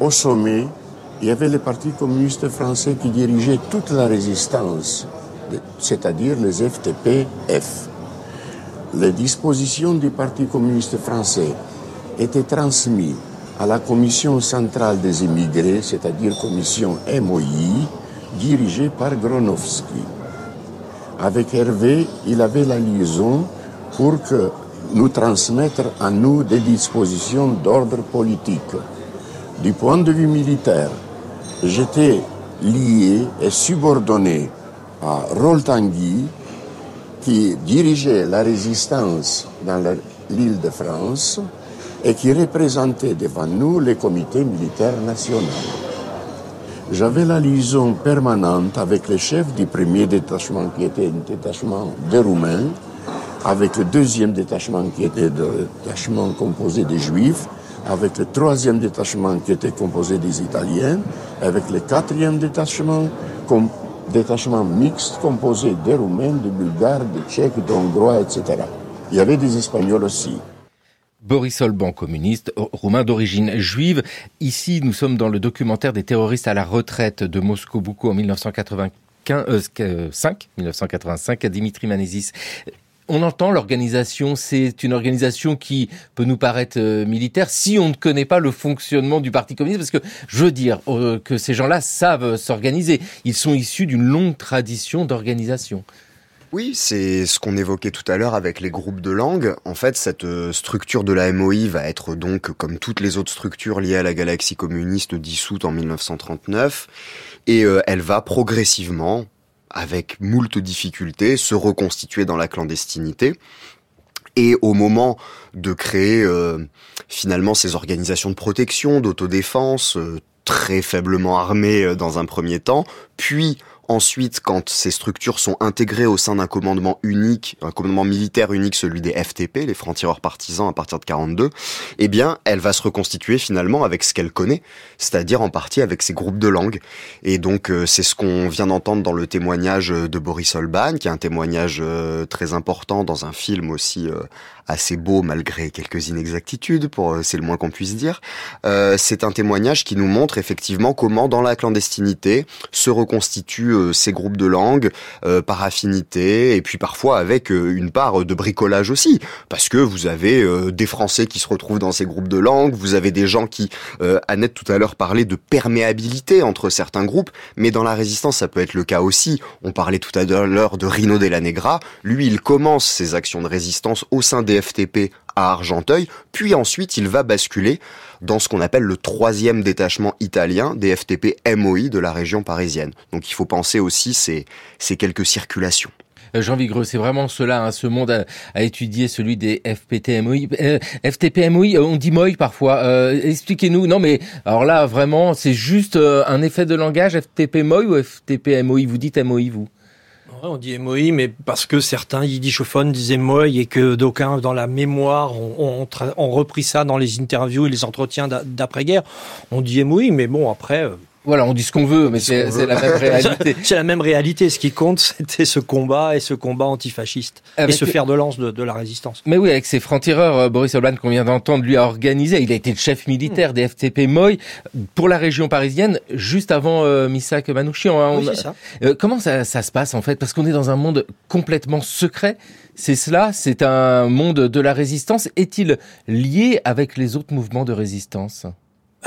Au sommet, il y avait le Parti communiste français qui dirigeait toute la résistance, c'est-à-dire les FTP-F. Les dispositions du Parti communiste français étaient transmises à la Commission centrale des immigrés, c'est-à-dire Commission MOI, dirigée par Gronowski. Avec Hervé, il avait la liaison pour que nous transmettre à nous des dispositions d'ordre politique. Du point de vue militaire, j'étais lié et subordonné à Roltangui, qui dirigeait la résistance dans l'île de France et qui représentait devant nous les comités militaires nationaux. J'avais la liaison permanente avec le chef du premier détachement qui était un détachement de Roumains, avec le deuxième détachement qui était un détachement composé des Juifs, avec le troisième détachement qui était composé des Italiens, avec le quatrième détachement, com détachement mixte composé des Roumains, des Bulgares, des Tchèques, des Hongrois, etc. Il y avait des Espagnols aussi. Boris Olban, communiste, roumain d'origine juive. Ici, nous sommes dans le documentaire des terroristes à la retraite de Moscou Boukou en 1985, 1985 à Dimitri Manesis. On entend l'organisation, c'est une organisation qui peut nous paraître euh, militaire si on ne connaît pas le fonctionnement du Parti communiste, parce que je veux dire euh, que ces gens-là savent s'organiser. Ils sont issus d'une longue tradition d'organisation. Oui, c'est ce qu'on évoquait tout à l'heure avec les groupes de langue. En fait, cette euh, structure de la MOI va être donc, comme toutes les autres structures liées à la galaxie communiste, dissoute en 1939, et elle va progressivement, avec moult difficultés, se reconstituer dans la clandestinité. Et au moment de créer euh, finalement ces organisations de protection, d'autodéfense, euh, très faiblement armées euh, dans un premier temps, puis Ensuite, quand ces structures sont intégrées au sein d'un commandement unique, un commandement militaire unique, celui des FTP, les francs-tireurs partisans à partir de 42, eh bien, elle va se reconstituer finalement avec ce qu'elle connaît, c'est-à-dire en partie avec ses groupes de langue. Et donc, euh, c'est ce qu'on vient d'entendre dans le témoignage de Boris Olban, qui est un témoignage euh, très important dans un film aussi euh, assez beau malgré quelques inexactitudes, pour c'est le moins qu'on puisse dire. c'est un témoignage qui nous montre effectivement comment dans la clandestinité se reconstitue euh, ces groupes de langue euh, par affinité et puis parfois avec euh, une part de bricolage aussi parce que vous avez des Français qui se retrouvent dans ces groupes de langue, vous avez des gens qui Annette tout à l'heure parlait de perméabilité entre certains groupes, mais dans la résistance ça peut être le cas aussi. On parlait tout à l'heure de Rino la Negra, lui il commence ses actions de résistance au sein des FTP à Argenteuil, puis ensuite il va basculer dans ce qu'on appelle le troisième détachement italien des FTP MOI de la région parisienne. Donc il faut penser aussi ces, quelques circulations. Euh, Jean Vigreux, c'est vraiment cela, hein, ce monde à, étudier, celui des FPT-MOI. Euh, FTP-MOI, euh, on dit MOI parfois. Euh, Expliquez-nous. Non, mais alors là, vraiment, c'est juste un effet de langage, FTP-MOI ou FTP-MOI Vous dites MOI, vous on dit MOI, mais parce que certains yiddishophones disaient MOI et que d'aucuns, dans la mémoire, ont, repris ça dans les interviews et les entretiens d'après-guerre. On dit MOI, mais bon, après... Voilà, on dit ce qu'on veut, mais c'est la même (laughs) réalité. (laughs) c'est la même réalité. Ce qui compte, c'était ce combat et ce combat antifasciste et ce fer de lance de, la résistance. Mais oui, avec ces francs-tireurs, euh, Boris Orban qu'on vient d'entendre, lui a organisé. Il a été le chef militaire hmm. des FTP Moy pour la région parisienne juste avant euh, Missak Manouchian. Hein. Oui, ça. Euh, comment ça, ça se passe en fait? Parce qu'on est dans un monde complètement secret. C'est cela, c'est un monde de la résistance. Est-il lié avec les autres mouvements de résistance?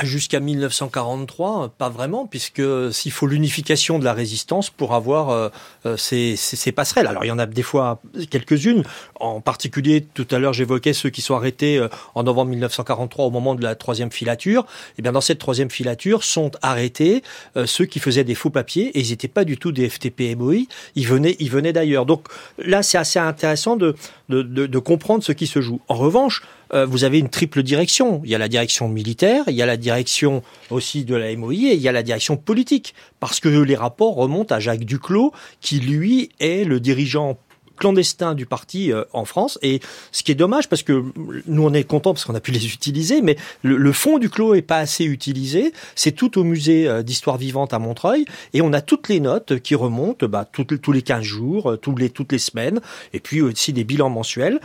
Jusqu'à 1943, pas vraiment, puisque s'il faut l'unification de la résistance pour avoir euh, euh, ces, ces, passerelles. Alors il y en a des fois quelques-unes, en particulier tout à l'heure j'évoquais ceux qui sont arrêtés euh, en novembre 1943 au moment de la troisième filature. Et eh bien dans cette troisième filature sont arrêtés ceux qui faisaient des faux papiers et ils n'étaient pas du tout des FTP-MOI, ils venaient, ils venaient d'ailleurs. Donc là c'est assez intéressant de, de, de, de comprendre ce qui se joue. En revanche, euh, vous avez une triple direction. Il y a la direction militaire, il y a la direction aussi de la MOI et il y a la direction politique. Parce que les rapports remontent à Jacques Duclos, qui lui est le dirigeant clandestin du parti euh, en France. Et ce qui est dommage, parce que nous on est content parce qu'on a pu les utiliser, mais le, fond du clos est pas assez utilisé. C'est tout au musée euh, d'histoire vivante à Montreuil, et on a toutes les notes qui remontent bah, tous les 15 jours, les, toutes les semaines, et puis aussi des bilans mensuels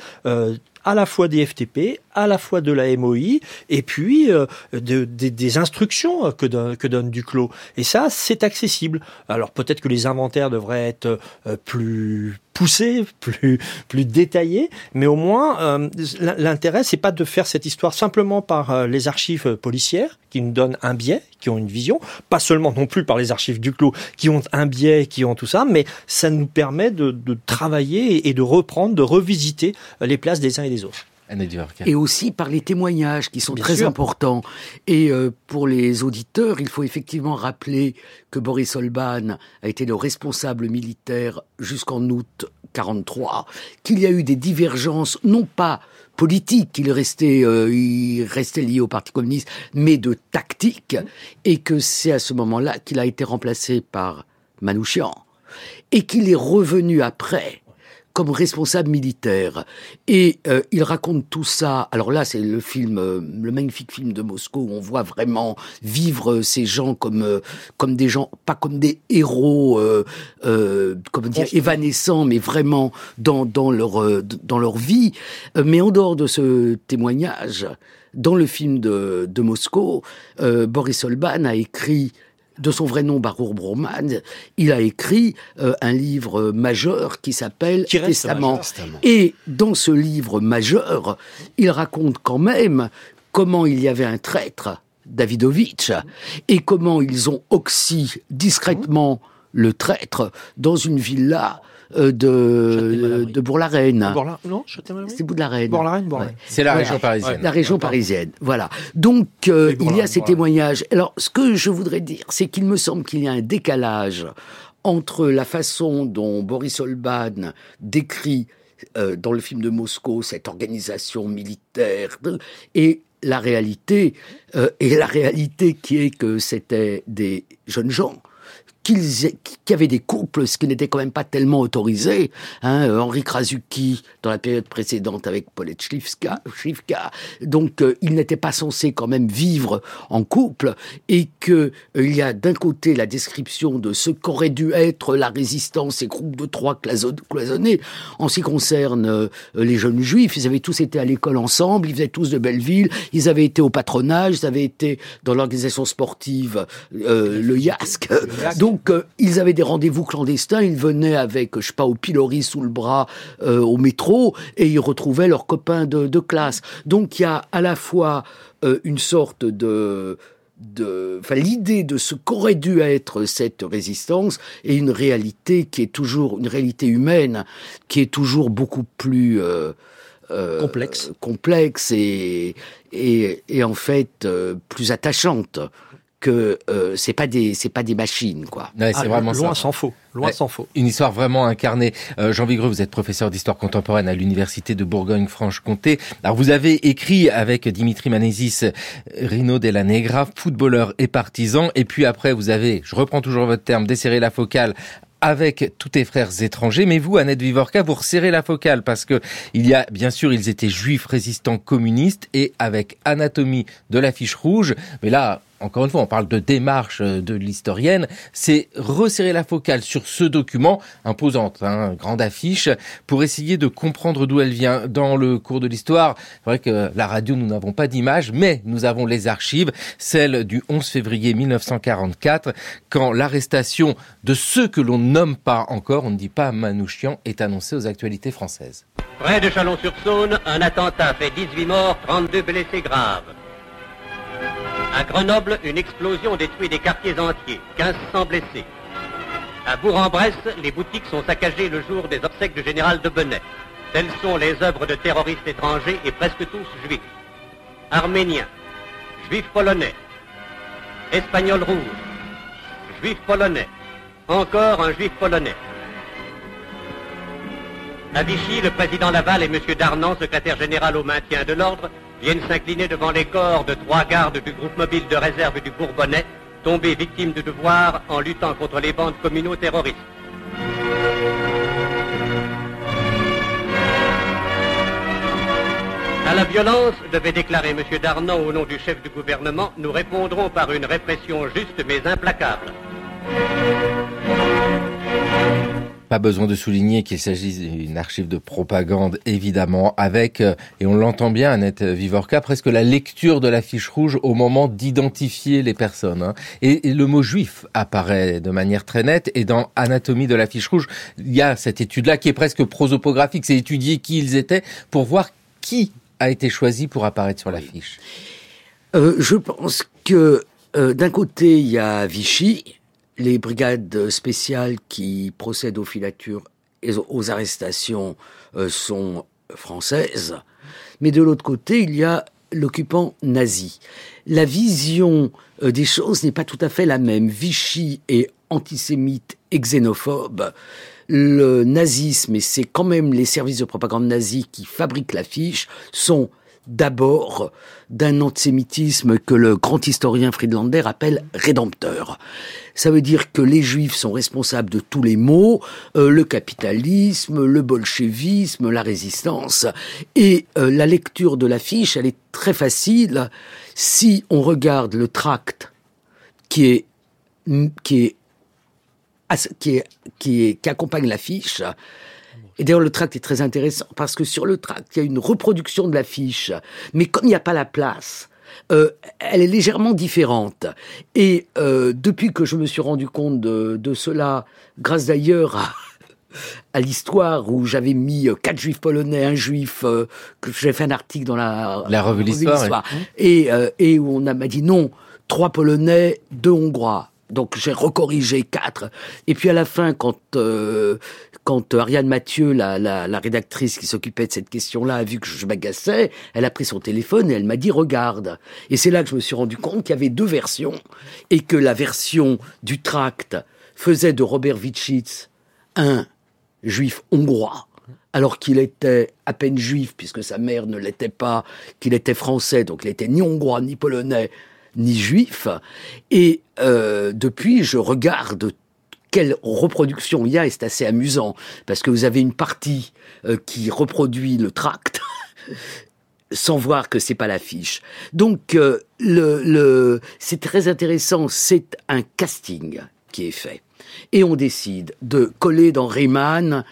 à la fois des FTP, à la fois de la MOI et puis euh, de, des- des instructions que, donne- que donne Duclos. Et ça, c'est accessible. Alors peut-être que les inventaires devraient être euh, plus poussés, (laughs) plus plus détaillés, mais au moins euh, l'in- l'intérêt c'est pas de faire cette histoire simplement par euh, les archives policières qui nous donnent un biais, qui ont une vision, pas seulement non plus par les archives Duclos qui ont un biais, qui ont tout ça, mais ça nous permet de, de travailler et- de reprendre, de revisiter les places des uns et des autres. Et aussi par les témoignages qui sont Bien très sûr. importants. Et euh, pour les auditeurs, il faut effectivement rappeler que Boris Olban a été le responsable militaire jusqu'en août 43, qu'il y a eu des divergences, non pas politiques, restait, euh, il restait lié au Parti communiste, mais de tactique, et que c'est à ce moment-là qu'il a été remplacé par Manouchian, et qu'il est revenu après comme responsable militaire. Et euh, il raconte tout ça. Alors là, c'est le film, euh, le magnifique film de Moscou où on voit vraiment vivre euh, ces gens comme euh, comme des gens, pas comme des héros, euh, euh, comment dire, évanescents, mais vraiment dans dans leur euh, dans leur vie. Euh, mais en dehors de ce témoignage, dans le film de de Moscou, euh, Boris Olban a écrit de son vrai nom Baruch Broman, il a écrit euh, un livre majeur qui s'appelle Testament. majeur. Et dans ce livre majeur, il raconte quand même comment il y avait un traître, Davidovitch, et comment ils ont oxy discrètement le traître dans une villa euh, de, de Bourg-la-Reine. Bourla- Non, Châtenay-Malabry C'est Bourg-la-Reine. Bourg-la-Reine, Bourg-la-Reine. Ouais. C'est la Voilà. région parisienne. La région parisienne, voilà. Donc, euh, il y a ces témoignages. Alors, ce que je voudrais dire, c'est qu'il me semble qu'il y a un décalage entre la façon dont Boris Olban décrit euh, dans le film de Moscou cette organisation militaire et la réalité, euh, et la réalité qui est que c'était des jeunes gens qu'ils aient- qui avaient des couples, ce qui n'était quand même pas tellement autorisé. Hein, Henri Krasuki, dans la période précédente avec Paulette Schlifka, donc euh, ils n'étaient pas censés quand même vivre en couple, et que euh, il y a d'un côté la description de ce qu'aurait dû être la résistance, ces groupes de trois cloison- cloisonnés. En ce qui concerne euh, les jeunes juifs, ils avaient tous été à l'école ensemble, ils faisaient tous de Belleville, ils avaient été au patronage, ils avaient été dans l'organisation sportive, euh, le YASC. Donc, euh, ils avaient des rendez-vous clandestins, ils venaient avec, je sais pas, au pilori sous le bras euh, au métro, et ils retrouvaient leurs copains de, de classe. Donc, il y a à la fois euh, une sorte de de, enfin, l'idée de ce qu'aurait dû être cette résistance et une réalité qui est toujours une réalité humaine qui est toujours beaucoup plus Complexe. complexe et, et, et en fait plus attachante que euh, c'est pas des c'est pas des machines quoi. Ouais, c'est Ah, vraiment loin s'en faut. Loin Ouais. s'en faut. Une histoire vraiment incarnée. Euh, Jean Vigreux, vous êtes professeur d'histoire contemporaine à l'université de Bourgogne-Franche-Comté. Alors vous avez écrit avec Dimitri Manesis, Rino Della Negra, footballeur et partisan. Et puis après, vous avez, je reprends toujours votre terme, desserré la focale avec tous tes frères étrangers, mais vous, Annette Vivorca, vous resserrez la focale parce que il y a, bien sûr, ils étaient juifs résistants communistes et avec anatomie de la fiche rouge. Mais là, encore une fois, on parle de démarche euh, de l'historienne, c'est resserrer la focale sur ce document, imposante, hein, grande affiche, pour essayer de comprendre d'où elle vient. Dans le cours de l'histoire, c'est vrai que la radio, nous n'avons pas d'image, mais nous avons les archives, celle du 11 février 1944, quand l'arrestation de ceux que l'on nomme pas encore, on ne dit pas Manouchian, est annoncée aux actualités françaises. Près de Chalon-sur-Saône, un attentat fait 18 morts, 32 blessés graves. À Grenoble, une explosion détruit des quartiers entiers, 1500 blessés. À Bourg-en-Bresse, les boutiques sont saccagées le jour des obsèques du général de Benet. Telles sont les œuvres de terroristes étrangers et presque tous juifs. Arméniens, juifs polonais, espagnols rouges, juifs polonais, encore un juif polonais. À Vichy, le président Laval et M. Darnan, secrétaire général au maintien de l'ordre, viennent s'incliner devant les corps de trois gardes du groupe mobile de réserve du Bourbonnais, tombés victimes de devoir en luttant contre les bandes communaux terroristes. À la violence, devait déclarer M. Darnan au nom du chef du gouvernement, nous répondrons par une répression juste mais implacable. Pas besoin de souligner qu'il s'agit d'une archive de propagande, évidemment, avec, euh, et on l'entend bien, Annette Vivorca, presque la lecture de la fiche rouge au moment d'identifier les personnes. hein. Et, et le mot juif apparaît de manière très nette, et dans Anatomie de la fiche rouge, il y a cette étude-là qui est presque prosopographique, c'est étudier qui ils étaient pour voir qui a été choisi pour apparaître sur la fiche. Euh, je pense que euh, d'un côté, il y a Vichy, les brigades spéciales qui procèdent aux filatures et aux arrestations euh, sont françaises. Mais de l'autre côté, il y a l'occupant nazi. La vision euh, des choses n'est pas tout à fait la même. Vichy est antisémite et xénophobe. Le nazisme, et c'est quand même les services de propagande nazis qui fabriquent l'affiche, sont d'abord d'un antisémitisme que le grand historien Friedlander appelle rédempteur. Ça veut dire que les juifs sont responsables de tous les maux, euh, le capitalisme, le bolchevisme, la résistance. Et euh, la lecture de l'affiche, elle est très facile si on regarde le tract qui est, qui est, qui est, qui est, qui accompagne l'affiche. Et d'ailleurs, le tract est très intéressant parce que sur le tract, il y a une reproduction de l'affiche. Mais comme il n'y a pas la place, euh, elle est légèrement différente. Et euh, depuis que je me suis rendu compte de, de cela, grâce d'ailleurs à, à l'histoire où j'avais mis euh, quatre juifs polonais, un juif, euh, que j'ai fait un article dans la, La revue L'Histoire, et, et où on m'a dit non, trois polonais, deux hongrois. Donc j'ai recorrigé quatre. Et puis à la fin, quand euh, quand Ariane Mathieu, la, la, rédactrice qui s'occupait de cette question-là, a vu que je m'agaçais, elle a pris son téléphone et elle m'a dit regarde. Et c'est là que je me suis rendu compte qu'il y avait deux versions et que la version du tract faisait de Robert Witschitz un juif hongrois, alors qu'il était à peine juif, puisque sa mère ne l'était pas, qu'il était français, donc il était ni hongrois, ni polonais, ni juif. Et euh, depuis, je regarde quelle reproduction il y a, et c'est assez amusant, parce que vous avez une partie euh, qui reproduit le tract, (laughs) sans voir que c'est pas l'affiche. Donc, euh, le, le, c'est très intéressant, c'est un casting qui est fait. Et on décide de coller dans Riemann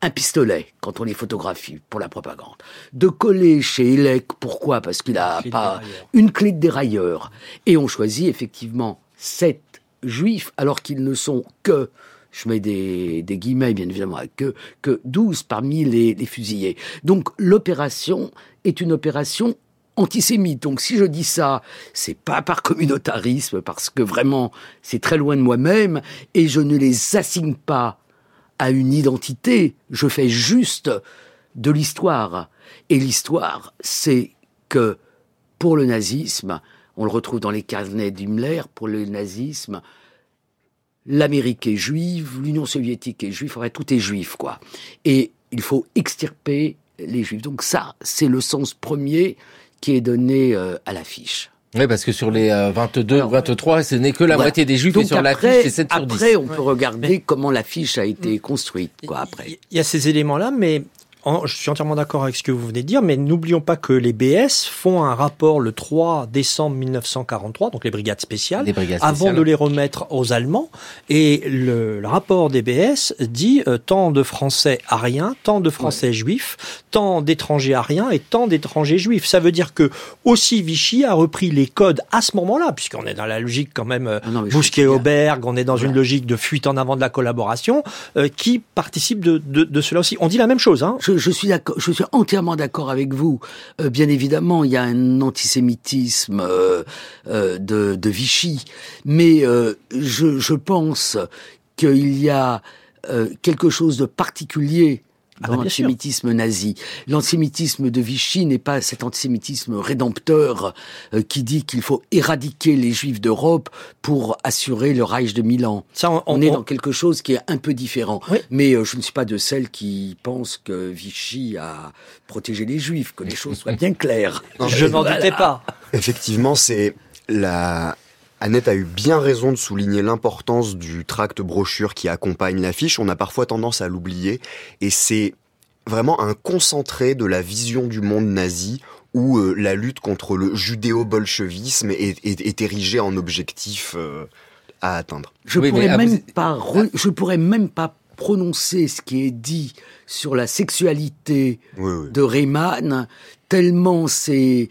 un pistolet quand on les photographie pour la propagande. De coller chez Elec, pourquoi? Parce qu'il a pas une clé de dérailleur. Et on choisit effectivement sept juifs, alors qu'ils ne sont que, je mets des, des guillemets bien évidemment, que, que 12 parmi les, les fusillés. Donc l'opération est une opération antisémite. Donc si je dis ça, c'est pas par communautarisme, parce que vraiment c'est très loin de moi-même, et je ne les assigne pas à une identité, je fais juste de l'histoire. Et l'histoire, c'est que pour le nazisme, on le retrouve dans les carnets d'Himmler, pour le nazisme, l'Amérique est juive, l'Union soviétique est juive, enfin tout est juif, quoi. Et il faut extirper les juifs. Donc ça, c'est le sens premier qui est donné euh, à l'affiche. Oui, parce que sur les euh, 22, Alors, 23, ce n'est que la Voilà. moitié des juifs, et Donc sur l'affiche, après, c'est 7 sur 10. après, on peut Ouais. regarder Mais- comment l'affiche a été construite, quoi, après. Il y a ces éléments-là, mais en- je suis entièrement d'accord avec ce que vous venez de dire, mais n'oublions pas que les BS font un rapport le 3 décembre 1943, donc les brigades spéciales, Les brigades avant de les remettre aux Allemands. Et le, le rapport des BS dit euh, tant de Français ariens, tant de Français juifs, tant d'étrangers ariens et tant d'étrangers juifs. Ça veut dire que aussi Vichy a repris les codes à ce moment-là, puisqu'on est dans la logique quand même euh, Ah non, mais je Bousquet suis bien. Auberg, on est dans une logique de fuite en avant de la collaboration, euh, qui participe de, de, de cela aussi. On dit la même chose, hein. Je, je suis entièrement d'accord avec vous. Euh, bien évidemment, il y a un antisémitisme euh, euh, de, Vichy, mais je, pense qu'il y a quelque chose de particulier Ah dans bah, l'antisémitisme nazi. L'antisémitisme de Vichy n'est pas cet antisémitisme rédempteur euh, qui dit qu'il faut éradiquer les juifs d'Europe pour assurer le Reich de Milan. Ça, on, On, est on- dans quelque chose qui est un peu différent. Oui. Mais euh, je ne suis pas de celles qui pensent que Vichy a protégé les Juifs, que les choses soient bien claires. je n'en doutais pas. Effectivement, c'est la. Annette a eu bien raison de souligner l'importance du tract brochure qui accompagne l'affiche. On a parfois tendance à l'oublier. Et c'est vraiment un concentré de la vision du monde nazi où euh, la lutte contre le judéo-bolchevisme est, est- est érigée en objectif euh, à atteindre. Je Oui, pourrais même vous- pas, re- je pourrais même pas prononcer ce qui est dit sur la sexualité Oui, oui. de Rayman, tellement c'est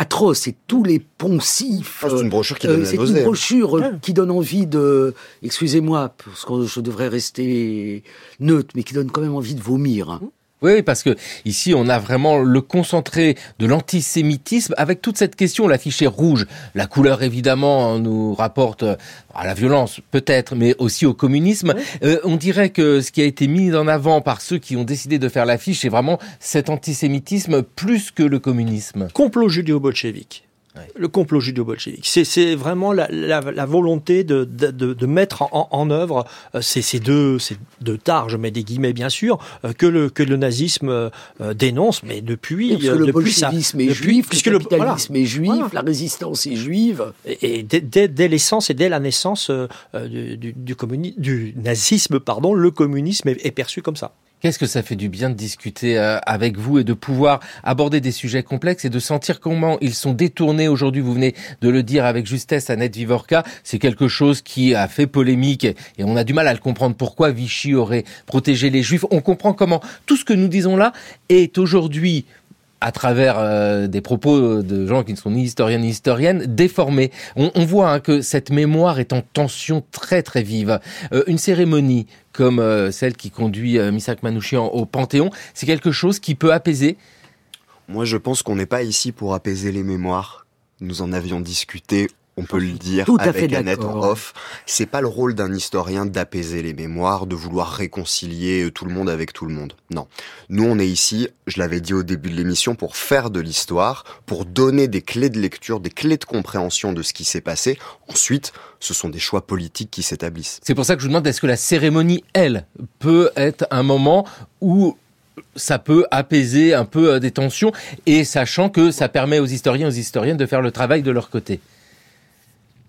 atroce et tous les poncifs. Ah, c'est une brochure qui euh, donne c'est une brochure euh, qui donne envie de, excusez-moi, parce que je devrais rester neutre, mais qui donne quand même envie de vomir. hein. Oui, parce que ici on a vraiment le concentré de l'antisémitisme avec toute cette question. L'affiche est rouge. La couleur évidemment nous rapporte euh, à la violence peut-être, mais aussi au communisme. Euh, on dirait que ce qui a été mis en avant par ceux qui ont décidé de faire l'affiche, c'est vraiment cet antisémitisme plus que le communisme. complot judéo-bolchevique. Ouais. Le complot judéo-bolchevique. C'est, c'est vraiment la, la, la volonté de, de, de, mettre en, en œuvre euh, ces, ces deux, ces deux tares, je mets des guillemets bien sûr, euh, que le, que le nazisme euh, dénonce, mais depuis, Parce que le depuis ça- bolchevisme est depuis- juif, puisque le le- voilà. capitalisme est juif, Voilà. la résistance est juive. Et, et dès, dès, dès l'essence et dès la naissance du, du, du, du nazisme, pardon, le communisme est, est perçu comme ça. Qu'est-ce que ça fait du bien de discuter euh, avec vous et de pouvoir aborder des sujets complexes et de sentir comment ils sont détournés aujourd'hui. Vous venez de le dire avec justesse, Annette Vivorca. C'est quelque chose qui a fait polémique et et on a du mal à le comprendre. Pourquoi Vichy aurait protégé les Juifs? On comprend comment tout ce que nous disons là est aujourd'hui à travers euh, des propos de gens qui ne sont ni historiens ni historiennes, déformés. On, on voit hein, que cette mémoire est en tension très très vive. Euh, une cérémonie comme euh, celle qui conduit euh, Misak Manouchian au Panthéon, c'est quelque chose qui peut apaiser? Moi, je pense qu'on n'est pas ici pour apaiser les mémoires. Nous en avions discuté, on peut le dire, Tout à fait avec Annette en off. C'est pas le rôle d'un historien d'apaiser les mémoires, de vouloir réconcilier euh, tout le monde avec tout le monde. Non. Nous, on est ici, je l'avais dit au début de l'émission, pour faire de l'histoire, pour donner des clés de lecture, des clés de compréhension de ce qui s'est passé. Ensuite, ce sont des choix politiques qui s'établissent. C'est pour ça que je vous demande est-ce que la cérémonie, elle, peut être un moment où ça peut apaiser un peu euh, des tensions et sachant que ça permet aux historiens, aux historiennes de faire le travail de leur côté?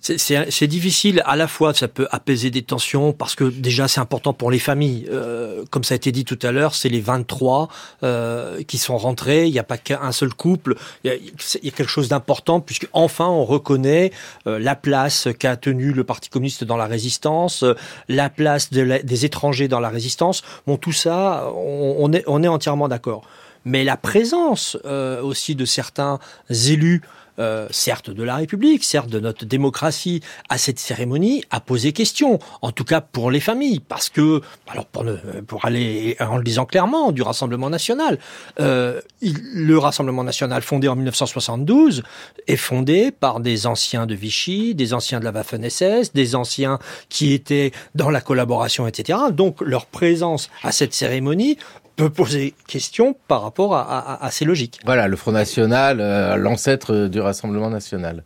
C'est- difficile, à la fois ça peut apaiser des tensions parce que déjà c'est important pour les familles. Euh, comme ça a été dit tout à l'heure, c'est les 23 euh, qui sont rentrés, il n'y a pas qu'un seul couple, il y a, il y a quelque chose d'important puisque enfin on reconnaît euh, la place qu'a tenue le Parti communiste dans la résistance, euh, la place de la- des étrangers dans la résistance. Bon tout ça, on, on est, on est entièrement d'accord. Mais la présence euh, aussi de certains élus euh, certes de la République, certes de notre démocratie, à cette cérémonie a posé question, en tout cas pour les familles, parce que, alors pour, pour aller en le disant clairement, du Rassemblement national, euh, le Rassemblement national fondé en 1972 est fondé par des anciens de Vichy, des anciens de la Waffen-SS, des anciens qui étaient dans la collaboration, etc. Donc leur présence à cette cérémonie peut poser question par rapport à, à- à ces logiques. Voilà, le Front National, euh, l'ancêtre du Rassemblement National.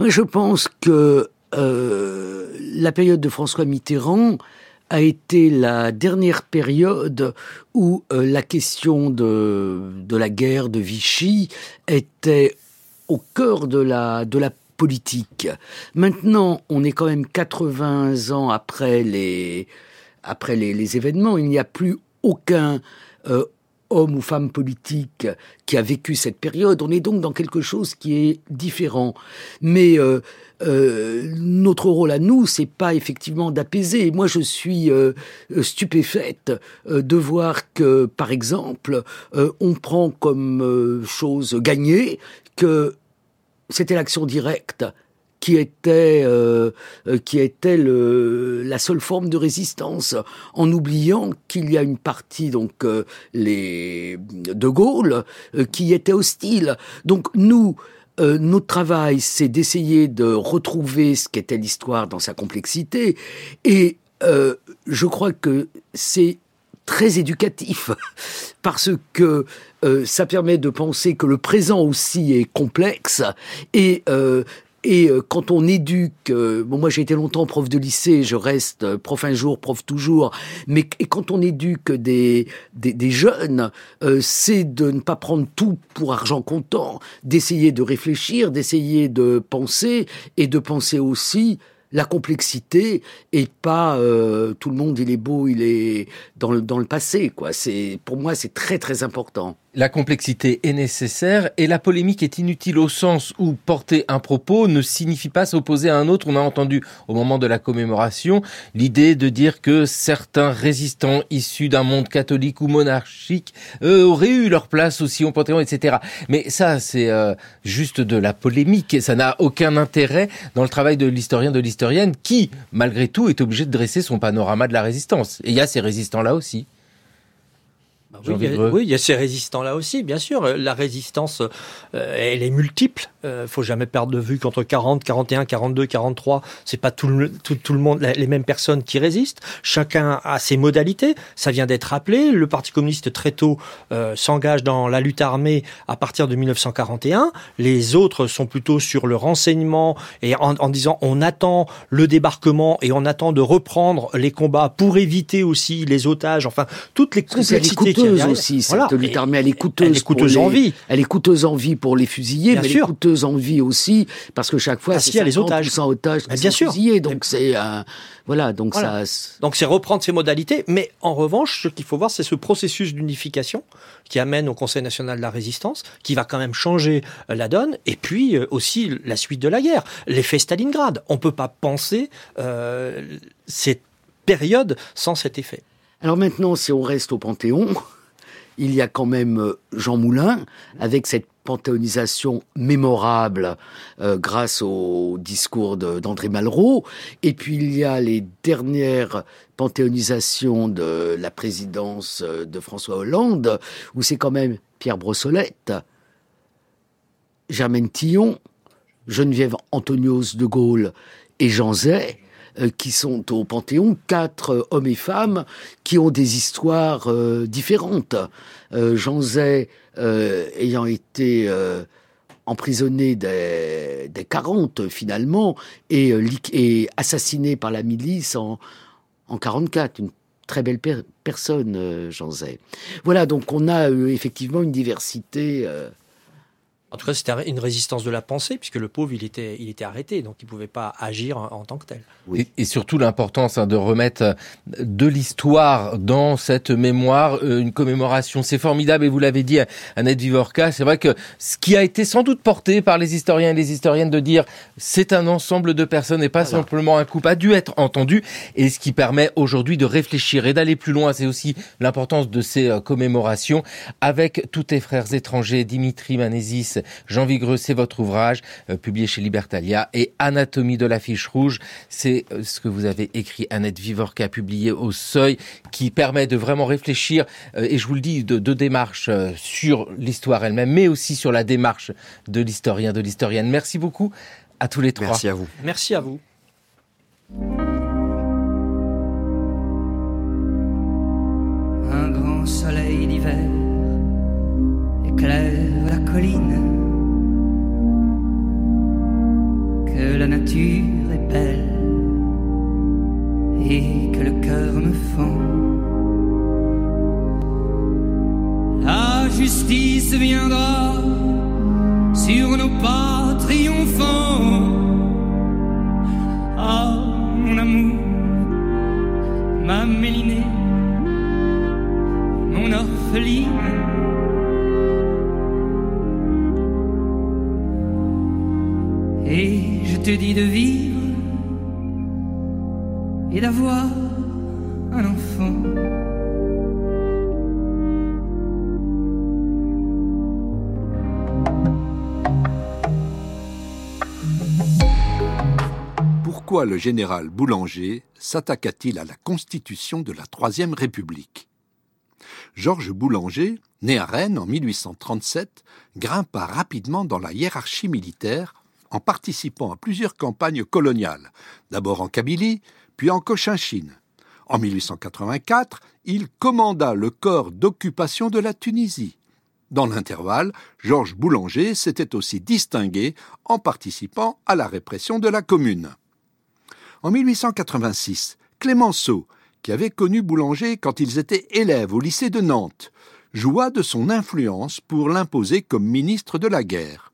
Je pense que euh, la période de François Mitterrand a été la dernière période où euh, la question de, de la guerre de Vichy était au cœur de la, de la politique. Maintenant, on est quand même 80 ans après les, après les, les événements. Il n'y a plus aucun euh, homme ou femme politique qui a vécu cette période. On est donc dans quelque chose qui est différent. Mais euh, euh, notre rôle à nous, c'est pas effectivement d'apaiser. Moi, je suis euh, stupéfaite euh, de voir que, par exemple, euh, on prend comme euh, chose gagnée que c'était l'action directe qui était euh, euh, qui était le, la seule forme de résistance, en oubliant qu'il y a une partie donc euh, les de Gaulle qui était hostile. Donc nous notre travail, c'est d'essayer de retrouver ce qu'était l'histoire dans sa complexité, et je crois que c'est très éducatif (laughs) parce que ça permet de penser que le présent aussi est complexe et et euh, quand on éduque, euh, bon moi j'ai été longtemps prof de lycée, je reste euh, prof un jour, prof toujours, mais et quand on éduque des, des, des jeunes, euh, c'est de ne pas prendre tout pour argent comptant, d'essayer de réfléchir, d'essayer de penser et de penser aussi la complexité et pas euh, tout le monde il est beau, il est dans le, dans le passé quoi. C'est pour moi c'est très très important. La complexité est nécessaire et la polémique est inutile au sens où porter un propos ne signifie pas s'opposer à un autre. On a entendu au moment de la commémoration l'idée de dire que certains résistants issus d'un monde catholique ou monarchique euh, auraient eu leur place aussi au Panthéon, etc. Mais ça, c'est euh, juste de la polémique et ça n'a aucun intérêt dans le travail de l'historien, de l'historienne qui, malgré tout, est obligé de dresser son panorama de la résistance. Et il y a ces résistants-là aussi. Oui, il y a, oui, il y a ces résistants-là aussi, bien sûr. La résistance, euh, elle est multiple. Euh, faut jamais perdre de vue qu'entre 40, 41, 42, 43, c'est pas tout le, tout, tout, le monde, les mêmes personnes qui résistent. Chacun a ses modalités. Ça vient d'être rappelé. Le Parti communiste très tôt euh, s'engage dans la lutte armée à partir de 1941. Les autres sont plutôt sur le renseignement et en, en disant on attend le débarquement et on attend de reprendre les combats pour éviter aussi les otages. Enfin, toutes les complexités coûteuse aussi, cette voilà. lutte armée. Elle est coûteuse. Elle est coûteuse en vie. Elle est coûteuse en vie pour les fusillés, bien mais sûr. elle est coûteuse en vie aussi parce que chaque fois, c'est y a les otages. Sans otages mais bien sûr. Fusillés, donc c'est euh, voilà, donc voilà. ça. Donc c'est reprendre ces modalités, mais en revanche, ce qu'il faut voir, c'est ce processus d'unification qui amène au Conseil national de la résistance, qui va quand même changer euh, la donne, et puis euh, aussi la suite de la guerre, l'effet Stalingrad. On peut pas penser euh, cette période sans cet effet. Alors maintenant, si on reste au Panthéon, il y a quand même Jean Moulin, avec cette panthéonisation mémorable euh, grâce au discours d'André Malraux. Et puis il y a les dernières panthéonisations de la présidence de François Hollande, où c'est quand même Pierre Brossolette, Germaine Tillon, Geneviève Antonios de Gaulle et Jean Zay euh, qui sont au Panthéon, quatre euh, hommes et femmes qui ont des histoires euh, différentes. Euh, Jean Zay euh, ayant été emprisonné des, des 40 finalement et, assassiné par la milice en, en 44. Une très belle per personne, Jean Zay. Voilà, donc on a effectivement une diversité en tout cas, c'était une résistance de la pensée, puisque le pauvre, il était, il était arrêté, donc il ne pouvait pas agir en, en, tant que tel. Oui. Et, et surtout l'importance hein, de remettre de l'histoire dans cette mémoire, euh, une commémoration. C'est formidable, et vous l'avez dit, Annette Vivorca, c'est vrai que ce qui a été sans doute porté par les historiens et les historiennes de dire c'est un ensemble de personnes et pas voilà. simplement un couple, a dû être entendu, et ce qui permet aujourd'hui de réfléchir et d'aller plus loin, c'est aussi l'importance de ces euh, commémorations avec tous tes frères étrangers, Dimitri Manésis, Jean Vigreux, c'est votre ouvrage, euh, publié chez Libertalia, et Anatomie de la fiche rouge, c'est euh, ce que vous avez écrit, Annette Vivorca, publié au Seuil, qui permet de vraiment réfléchir, euh, et je vous le dis, de deux démarches euh, sur l'histoire elle-même, mais aussi sur la démarche de l'historien, de l'historienne. Merci beaucoup à tous les trois. Merci à vous. Merci à vous. Un grand soleil d'hiver éclaire la colline. La nature est belle et que le cœur me fend. La justice viendra sur nos pas triomphants. Ah, mon amour, ma mélinée, mon orpheline. Te dis de vivre et d'avoir un enfant. Pourquoi le général Boulanger s'attaqua-t-il à la constitution de la Troisième République? Georges Boulanger, né à Rennes en 1837, grimpa rapidement dans la hiérarchie militaire en participant à plusieurs campagnes coloniales, d'abord en Kabylie, puis en Cochinchine. En 1884, il commanda le corps d'occupation de la Tunisie. Dans l'intervalle, Georges Boulanger s'était aussi distingué en participant à la répression de la Commune. En 1886, Clémenceau, qui avait connu Boulanger quand ils étaient élèves au lycée de Nantes, joua de son influence pour l'imposer comme ministre de la guerre.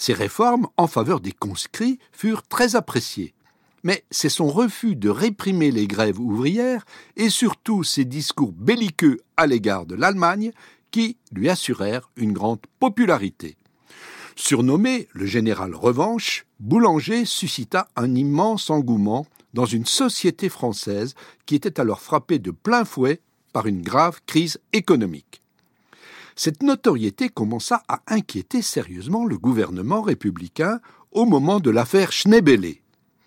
Ses réformes en faveur des conscrits furent très appréciées. Mais c'est son refus de réprimer les grèves ouvrières et surtout ses discours belliqueux à l'égard de l'Allemagne qui lui assurèrent une grande popularité. Surnommé le général Revanche, Boulanger suscita un immense engouement dans une société française qui était alors frappée de plein fouet par une grave crise économique. Cette notoriété commença à inquiéter sérieusement le gouvernement républicain au moment de l'affaire Schneebele.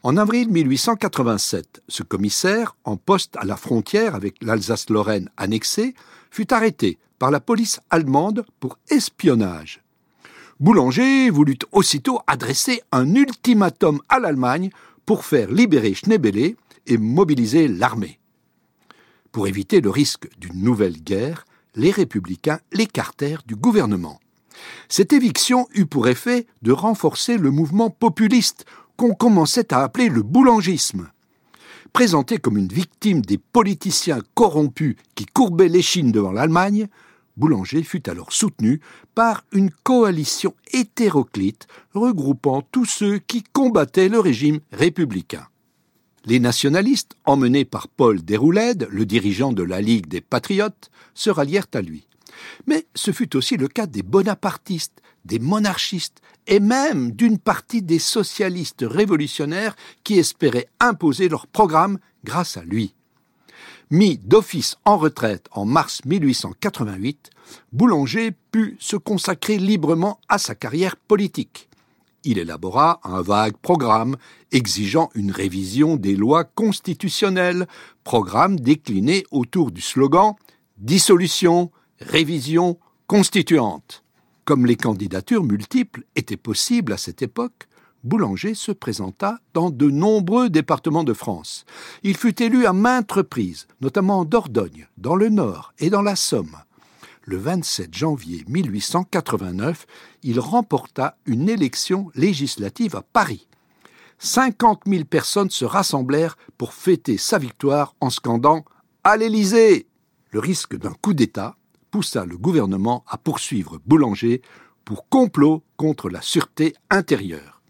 En avril 1887, ce commissaire, en poste à la frontière avec l'Alsace-Lorraine annexée, fut arrêté par la police allemande pour espionnage. Boulanger voulut aussitôt adresser un ultimatum à l'Allemagne pour faire libérer Schneebele et mobiliser l'armée. Pour éviter le risque d'une nouvelle guerre, les républicains l'écartèrent du gouvernement. Cette éviction eut pour effet de renforcer le mouvement populiste qu'on commençait à appeler le boulangisme. Présenté comme une victime des politiciens corrompus qui courbaient l'échine devant l'Allemagne, Boulanger fut alors soutenu par une coalition hétéroclite regroupant tous ceux qui combattaient le régime républicain. Les nationalistes, emmenés par Paul Déroulède, le dirigeant de la Ligue des Patriotes, se rallièrent à lui. Mais ce fut aussi le cas des bonapartistes, des monarchistes et même d'une partie des socialistes révolutionnaires qui espéraient imposer leur programme grâce à lui. Mis d'office en retraite en mars 1888, Boulanger put se consacrer librement à sa carrière politique. Il élabora un vague programme exigeant une révision des lois constitutionnelles, programme décliné autour du slogan Dissolution, révision, constituante. Comme les candidatures multiples étaient possibles à cette époque, Boulanger se présenta dans de nombreux départements de France. Il fut élu à maintes reprises, notamment en Dordogne, dans le Nord et dans la Somme. Le 27 janvier 1889, il remporta une élection législative à Paris. 50 000 personnes se rassemblèrent pour fêter sa victoire en scandant À l'Élysée Le risque d'un coup d'État poussa le gouvernement à poursuivre Boulanger pour complot contre la sûreté intérieure.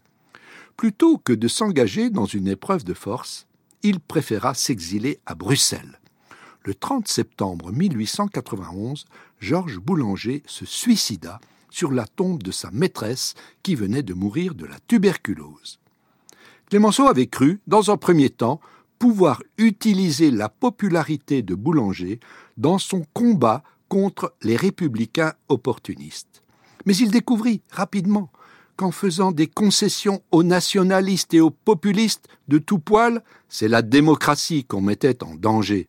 Plutôt que de s'engager dans une épreuve de force, il préféra s'exiler à Bruxelles. Le 30 septembre 1891, Georges Boulanger se suicida sur la tombe de sa maîtresse qui venait de mourir de la tuberculose. Clémenceau avait cru, dans un premier temps, pouvoir utiliser la popularité de Boulanger dans son combat contre les républicains opportunistes. Mais il découvrit rapidement qu'en faisant des concessions aux nationalistes et aux populistes de tout poil, c'est la démocratie qu'on mettait en danger.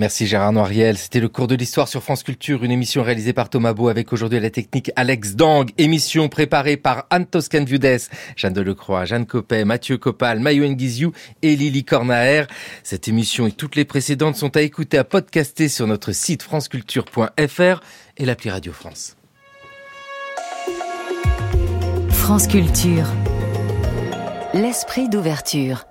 Merci Gérard Noiriel. C'était le cours de l'histoire sur France Culture, une émission réalisée par Thomas Beau avec aujourd'hui la technique Alex Dang. Émission préparée par Anne Toscan Viudès, Jeanne Delecroix, Jeanne Copet, Mathieu Copal, Mayouen Guizou et Lily Cornaer. Cette émission et toutes les précédentes sont à écouter, à podcaster sur notre site franceculture.fr et l'appli Radio France. France Culture. L'esprit d'ouverture.